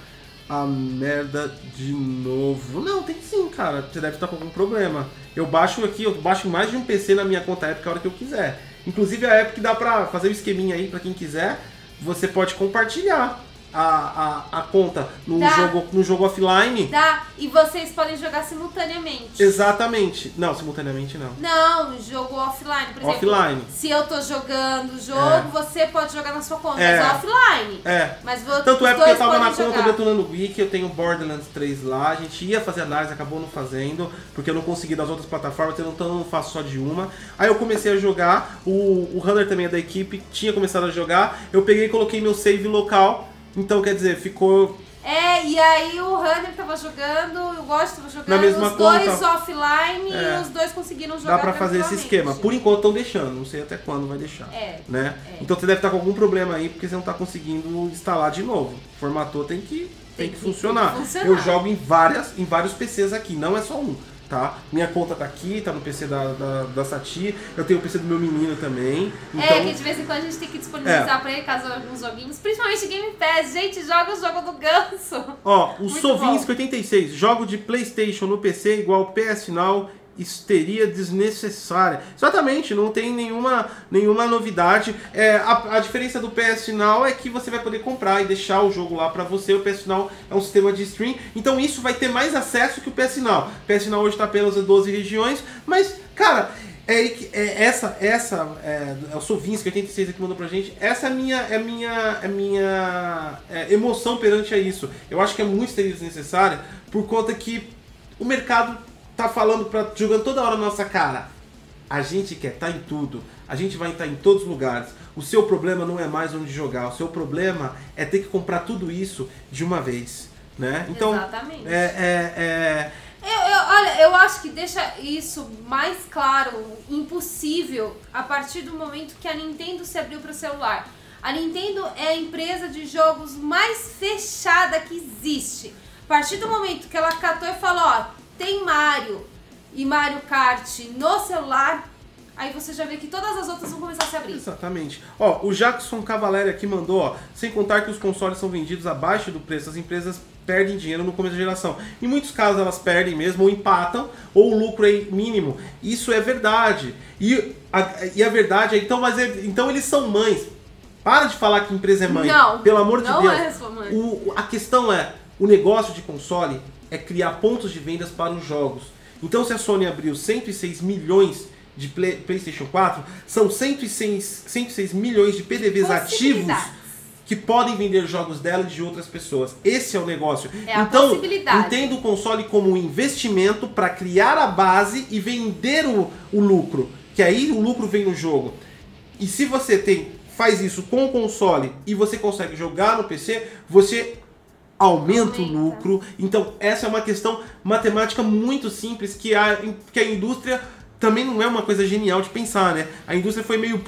a merda de novo. Não, tem sim, cara. Você deve estar com algum problema. Eu baixo aqui, eu baixo mais de um PC na minha conta Epic a hora que eu quiser. Inclusive a Epic dá pra fazer um esqueminha aí pra quem quiser. Você pode compartilhar a, a, a conta no jogo, no jogo offline. Dá, e vocês podem jogar simultaneamente. Exatamente. Não, simultaneamente não. Não, jogo offline, por exemplo. Offline. Se eu tô jogando o jogo, é. você pode jogar na sua conta, é. mas offline. É. Mas vou, Tanto é porque eu tava na jogar. conta detonando o Wiki, eu tenho Borderlands 3 lá, a gente ia fazer análise, acabou não fazendo, porque eu não consegui das outras plataformas, então eu não faço só de uma. Aí eu comecei a jogar, o, o Hunter também é da equipe, tinha começado a jogar, eu peguei e coloquei meu save local então, quer dizer, ficou é, e aí o Runner tava jogando, o Ghost tava jogando, Na mesma os conta, dois offline é, e os dois conseguiram jogar Dá pra fazer esse esquema. Por enquanto estão deixando, não sei até quando vai deixar. É, né? É. Então você deve estar com algum problema aí, porque você não tá conseguindo instalar de novo. Formatou, tem que tem, Tem que, que- tem funcionar. que funcionar. Eu jogo em várias, em vários PCs aqui, não é só um. Tá? Minha conta tá aqui, tá no PC da, da, da Sati, eu tenho o PC do meu menino também. Então, É, que de vez em quando a gente tem que disponibilizar pra ele caso alguns joguinhos, principalmente Game Pass. Gente, joga o jogo do ganso. Ó, o Sovinski 86, jogo de Playstation no PC igual PS Now, histeria desnecessária. Exatamente, não tem nenhuma, nenhuma novidade. É, a, a diferença do PS Now é que você vai poder comprar e deixar o jogo lá pra você. O PS Now é um sistema de stream, então isso vai ter mais acesso que o PS Now. O PS Now hoje tá apenas em 12 regiões, mas, cara... É, é essa, essa, é, é o Sovinski 86 que mandou pra gente. Essa é a minha, é minha, é minha é, emoção perante a isso. Eu acho que é muito desnecessária por conta que o mercado tá falando para jogando toda hora na nossa cara. A gente quer estar em tudo. A gente vai estar em todos os lugares. O seu problema não é mais onde jogar. O seu problema é ter que comprar tudo isso de uma vez, né? Então, Exatamente. é, é, é, Eu, eu- olha, eu acho que deixa isso mais claro, impossível, a partir do momento que a Nintendo se abriu para o celular. A Nintendo é a empresa de jogos mais fechada que existe. A partir do momento que ela catou e falou, ó, tem Mario e Mario Kart no celular, aí você já vê que todas as outras vão começar a se abrir. Exatamente. Ó, o Jackson Cavaleri aqui mandou, ó, sem contar que os consoles são vendidos abaixo do preço, as empresas perdem dinheiro no começo da geração. Em muitos casos elas perdem mesmo, ou empatam, ou o lucro é mínimo. Isso é verdade. E a, e a verdade é, então, mas é- então eles são mães. Para de falar que empresa é mãe. Não, Pelo amor de não Deus. é sua mãe. O- a questão é, o negócio de console é criar pontos de vendas para os jogos. Então se a Sony abriu 106 milhões de Play- PlayStation 4, são 106, 106 milhões de PDVs ativos que podem vender jogos dela e de outras pessoas. Esse é o negócio. É então, entenda o console como um investimento para criar a base e vender o, o lucro. Que aí o lucro vem no jogo. E se você tem faz isso com o console e você consegue jogar no PC, você aumenta o lucro. Então, essa é uma questão matemática muito simples que a, que a indústria também não é uma coisa genial de pensar, né? A indústria foi meio.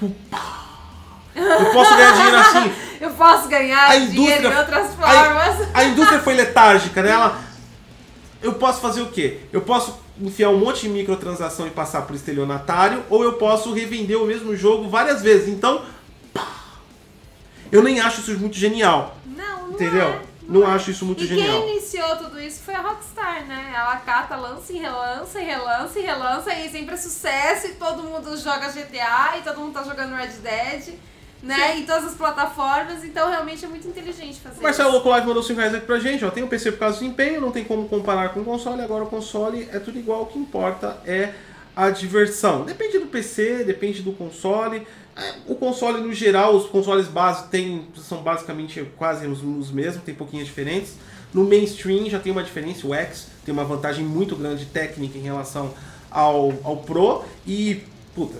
Eu posso ganhar dinheiro assim. Eu posso ganhar A dinheiro de outras a- formas. A indústria foi letárgica, né? Ela, eu posso fazer o quê? Eu posso enfiar um monte de microtransação e passar por estelionatário, ou eu posso revender o mesmo jogo várias vezes. Então, pá. eu nem acho isso muito genial, Não, não entendeu? é. Não acho isso muito E genial. quem iniciou tudo isso foi a Rockstar, né? Ela cata, lança e relança, e relança e relança, e sempre é sucesso, e todo mundo joga GTA, e todo mundo tá jogando Red Dead, né? Em todas as plataformas, então realmente é muito inteligente fazer O Marcelo isso. Locolive mandou 5 reais aqui pra gente, ó. Tem o PC por causa do desempenho, não tem como comparar com o console, agora o console é tudo igual, o que importa é a diversão. Depende do PC, depende do console. É, O console no geral, os consoles básicos tem, são basicamente quase os, os mesmos, tem pouquinhas diferentes. No mainstream já tem uma diferença, o X tem uma vantagem muito grande técnica em relação ao, ao Pro e, puta,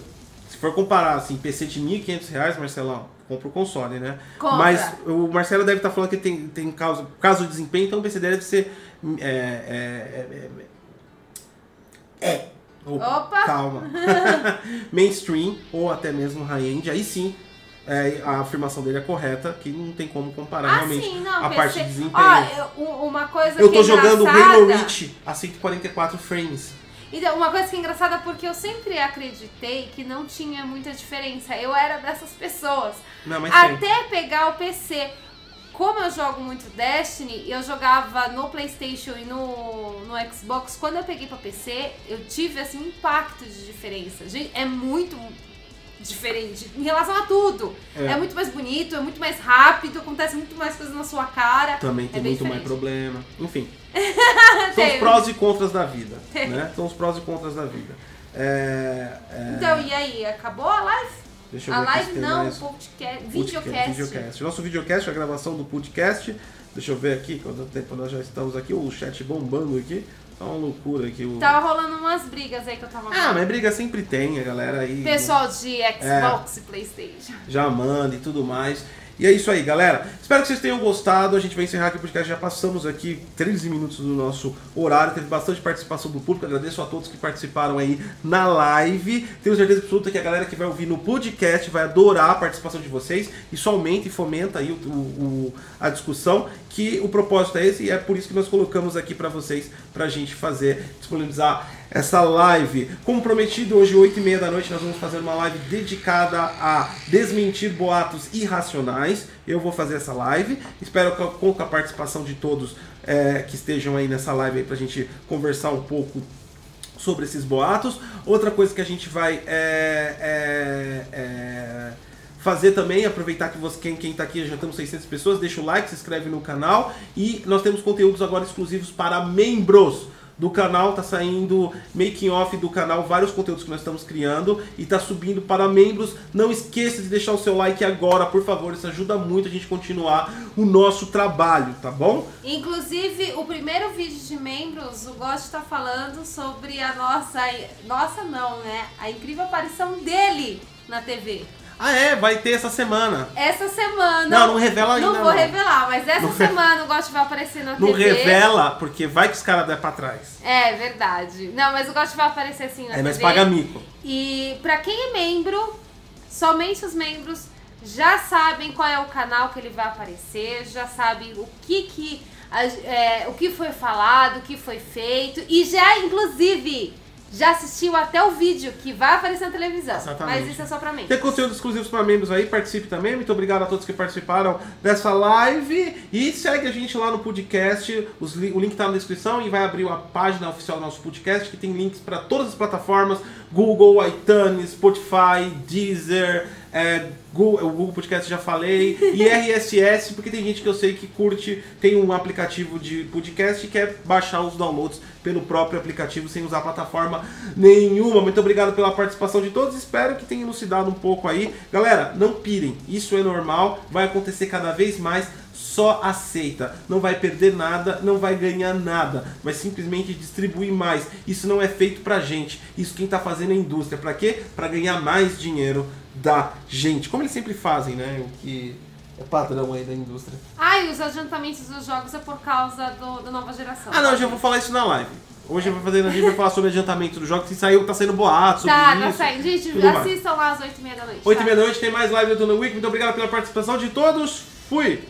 se for comparar assim, PC de 1.500 reais, Marcelão, compra o console, né? Compra. Mas o Marcelo deve estar falando que tem, tem caso, caso de desempenho, então o PC deve ser. É. É. é, é. Opa! Calma. Mainstream ou até mesmo high-end, aí sim. é, a afirmação dele é correta, que não tem como comparar Ah, realmente sim, não, a PC. parte de desempenho. Ó, uma coisa eu tô é jogando engraçada... Halo Reach a 144 frames. Então, uma coisa que é engraçada é porque eu sempre acreditei que não tinha muita diferença. Eu era dessas pessoas. Não, mas tem. Até pegar o PC. Como eu jogo muito Destiny, eu jogava no PlayStation e no, no Xbox. Quando eu peguei pra PC, eu tive assim um impacto de diferença. Gente, é muito diferente em relação a tudo. É. É, muito mais bonito, é muito mais rápido, acontece muito mais coisas na sua cara. Também tem É muito mais diferente. problema. Enfim. São os prós e contras da vida. né? São os prós e contras da vida. É, é, Então, e aí? Acabou a live? Deixa eu A ver live não, mais. podcast, videocast. videocast. Nosso videocast, a gravação do podcast. Deixa eu ver aqui quanto tempo nós já estamos aqui. O chat bombando aqui. Tá uma loucura aqui. O... Tava rolando umas brigas aí que eu tava Ah, mas briga sempre tem, a galera aí Pessoal de Xbox e Playstation. já manda e tudo mais. E é isso aí, galera. Espero que vocês tenham gostado. A gente vai encerrar aqui o podcast. Já passamos aqui 13 minutos do nosso horário. Teve bastante participação do público. Agradeço a todos que participaram aí na live. Tenho certeza absoluta que a galera que vai ouvir no podcast vai adorar a participação de vocês. Isso aumenta e fomenta aí o, o, a discussão. Que o propósito é esse e é por isso que nós colocamos aqui para vocês, pra gente fazer, disponibilizar essa live. Como prometido, hoje, 8 e meia da noite, nós vamos fazer uma live dedicada a desmentir boatos irracionais. Eu vou fazer essa live. Espero com a participação de todos é, que estejam aí nessa live para a gente conversar um pouco sobre esses boatos. Outra coisa que a gente vai é, é, é fazer também, aproveitar que você, quem, quem tá aqui, já estamos 600 pessoas, deixa o like, se inscreve no canal e nós temos conteúdos agora exclusivos para membros do canal, tá saindo making off do canal, vários conteúdos que nós estamos criando e tá subindo para membros. Não esqueça de deixar o seu like agora, por favor, isso ajuda muito a gente continuar o nosso trabalho, tá bom? Inclusive, o primeiro vídeo de membros, o Gosto está falando sobre a nossa, nossa não, né? A incrível aparição dele na TV. Ah, é? Vai ter essa semana. Essa semana. Não, não revela ainda. Não vou não. revelar, mas essa não semana o Gotti vai aparecer na não TV. Não revela, porque vai que os caras der pra trás. É, verdade. Não, mas o Gotti vai aparecer assim na é, TV. É, mas paga mico. E pra quem é membro, somente os membros já sabem qual é o canal que ele vai aparecer, já sabem o que que. É, o que foi falado, o que foi feito. E já, inclusive já assistiu até o vídeo que vai aparecer na televisão. Exatamente. Mas isso é só pra mim. Tem conteúdo exclusivo para membros aí, participe também. Muito obrigado a todos que participaram dessa live. E segue a gente lá no podcast. Os, o link tá na descrição e vai abrir a página oficial do nosso podcast que tem links para todas as plataformas: Google, iTunes, Spotify, Deezer. É, Google, o Google Podcast já falei, e RSS, porque tem gente que eu sei que curte, tem um aplicativo de podcast e quer baixar os downloads pelo próprio aplicativo sem usar plataforma nenhuma. Muito obrigado pela participação de todos, espero que tenha elucidado um pouco aí. Galera, não pirem, isso é normal, vai acontecer cada vez mais só aceita. Não vai perder nada, não vai ganhar nada. Vai simplesmente distribuir mais. Isso não é feito pra gente. Isso quem tá fazendo é a indústria. Pra quê? Pra ganhar mais dinheiro da gente. Como eles sempre fazem, né? O que é padrão aí da indústria. Ah, e os adiantamentos dos jogos é por causa do, da nova geração. Ah, não, eu já vou falar isso na live. Hoje eu vou fazer, a gente vai falar sobre adiantamento dos jogos, que saiu, tá saindo boato sobre tá, isso. Tá, tá saindo. Gente, assistam lá às 8h30 da noite. 8h30 tá? da noite tem mais live do Tuna Week. Muito obrigado pela participação de todos. Fui!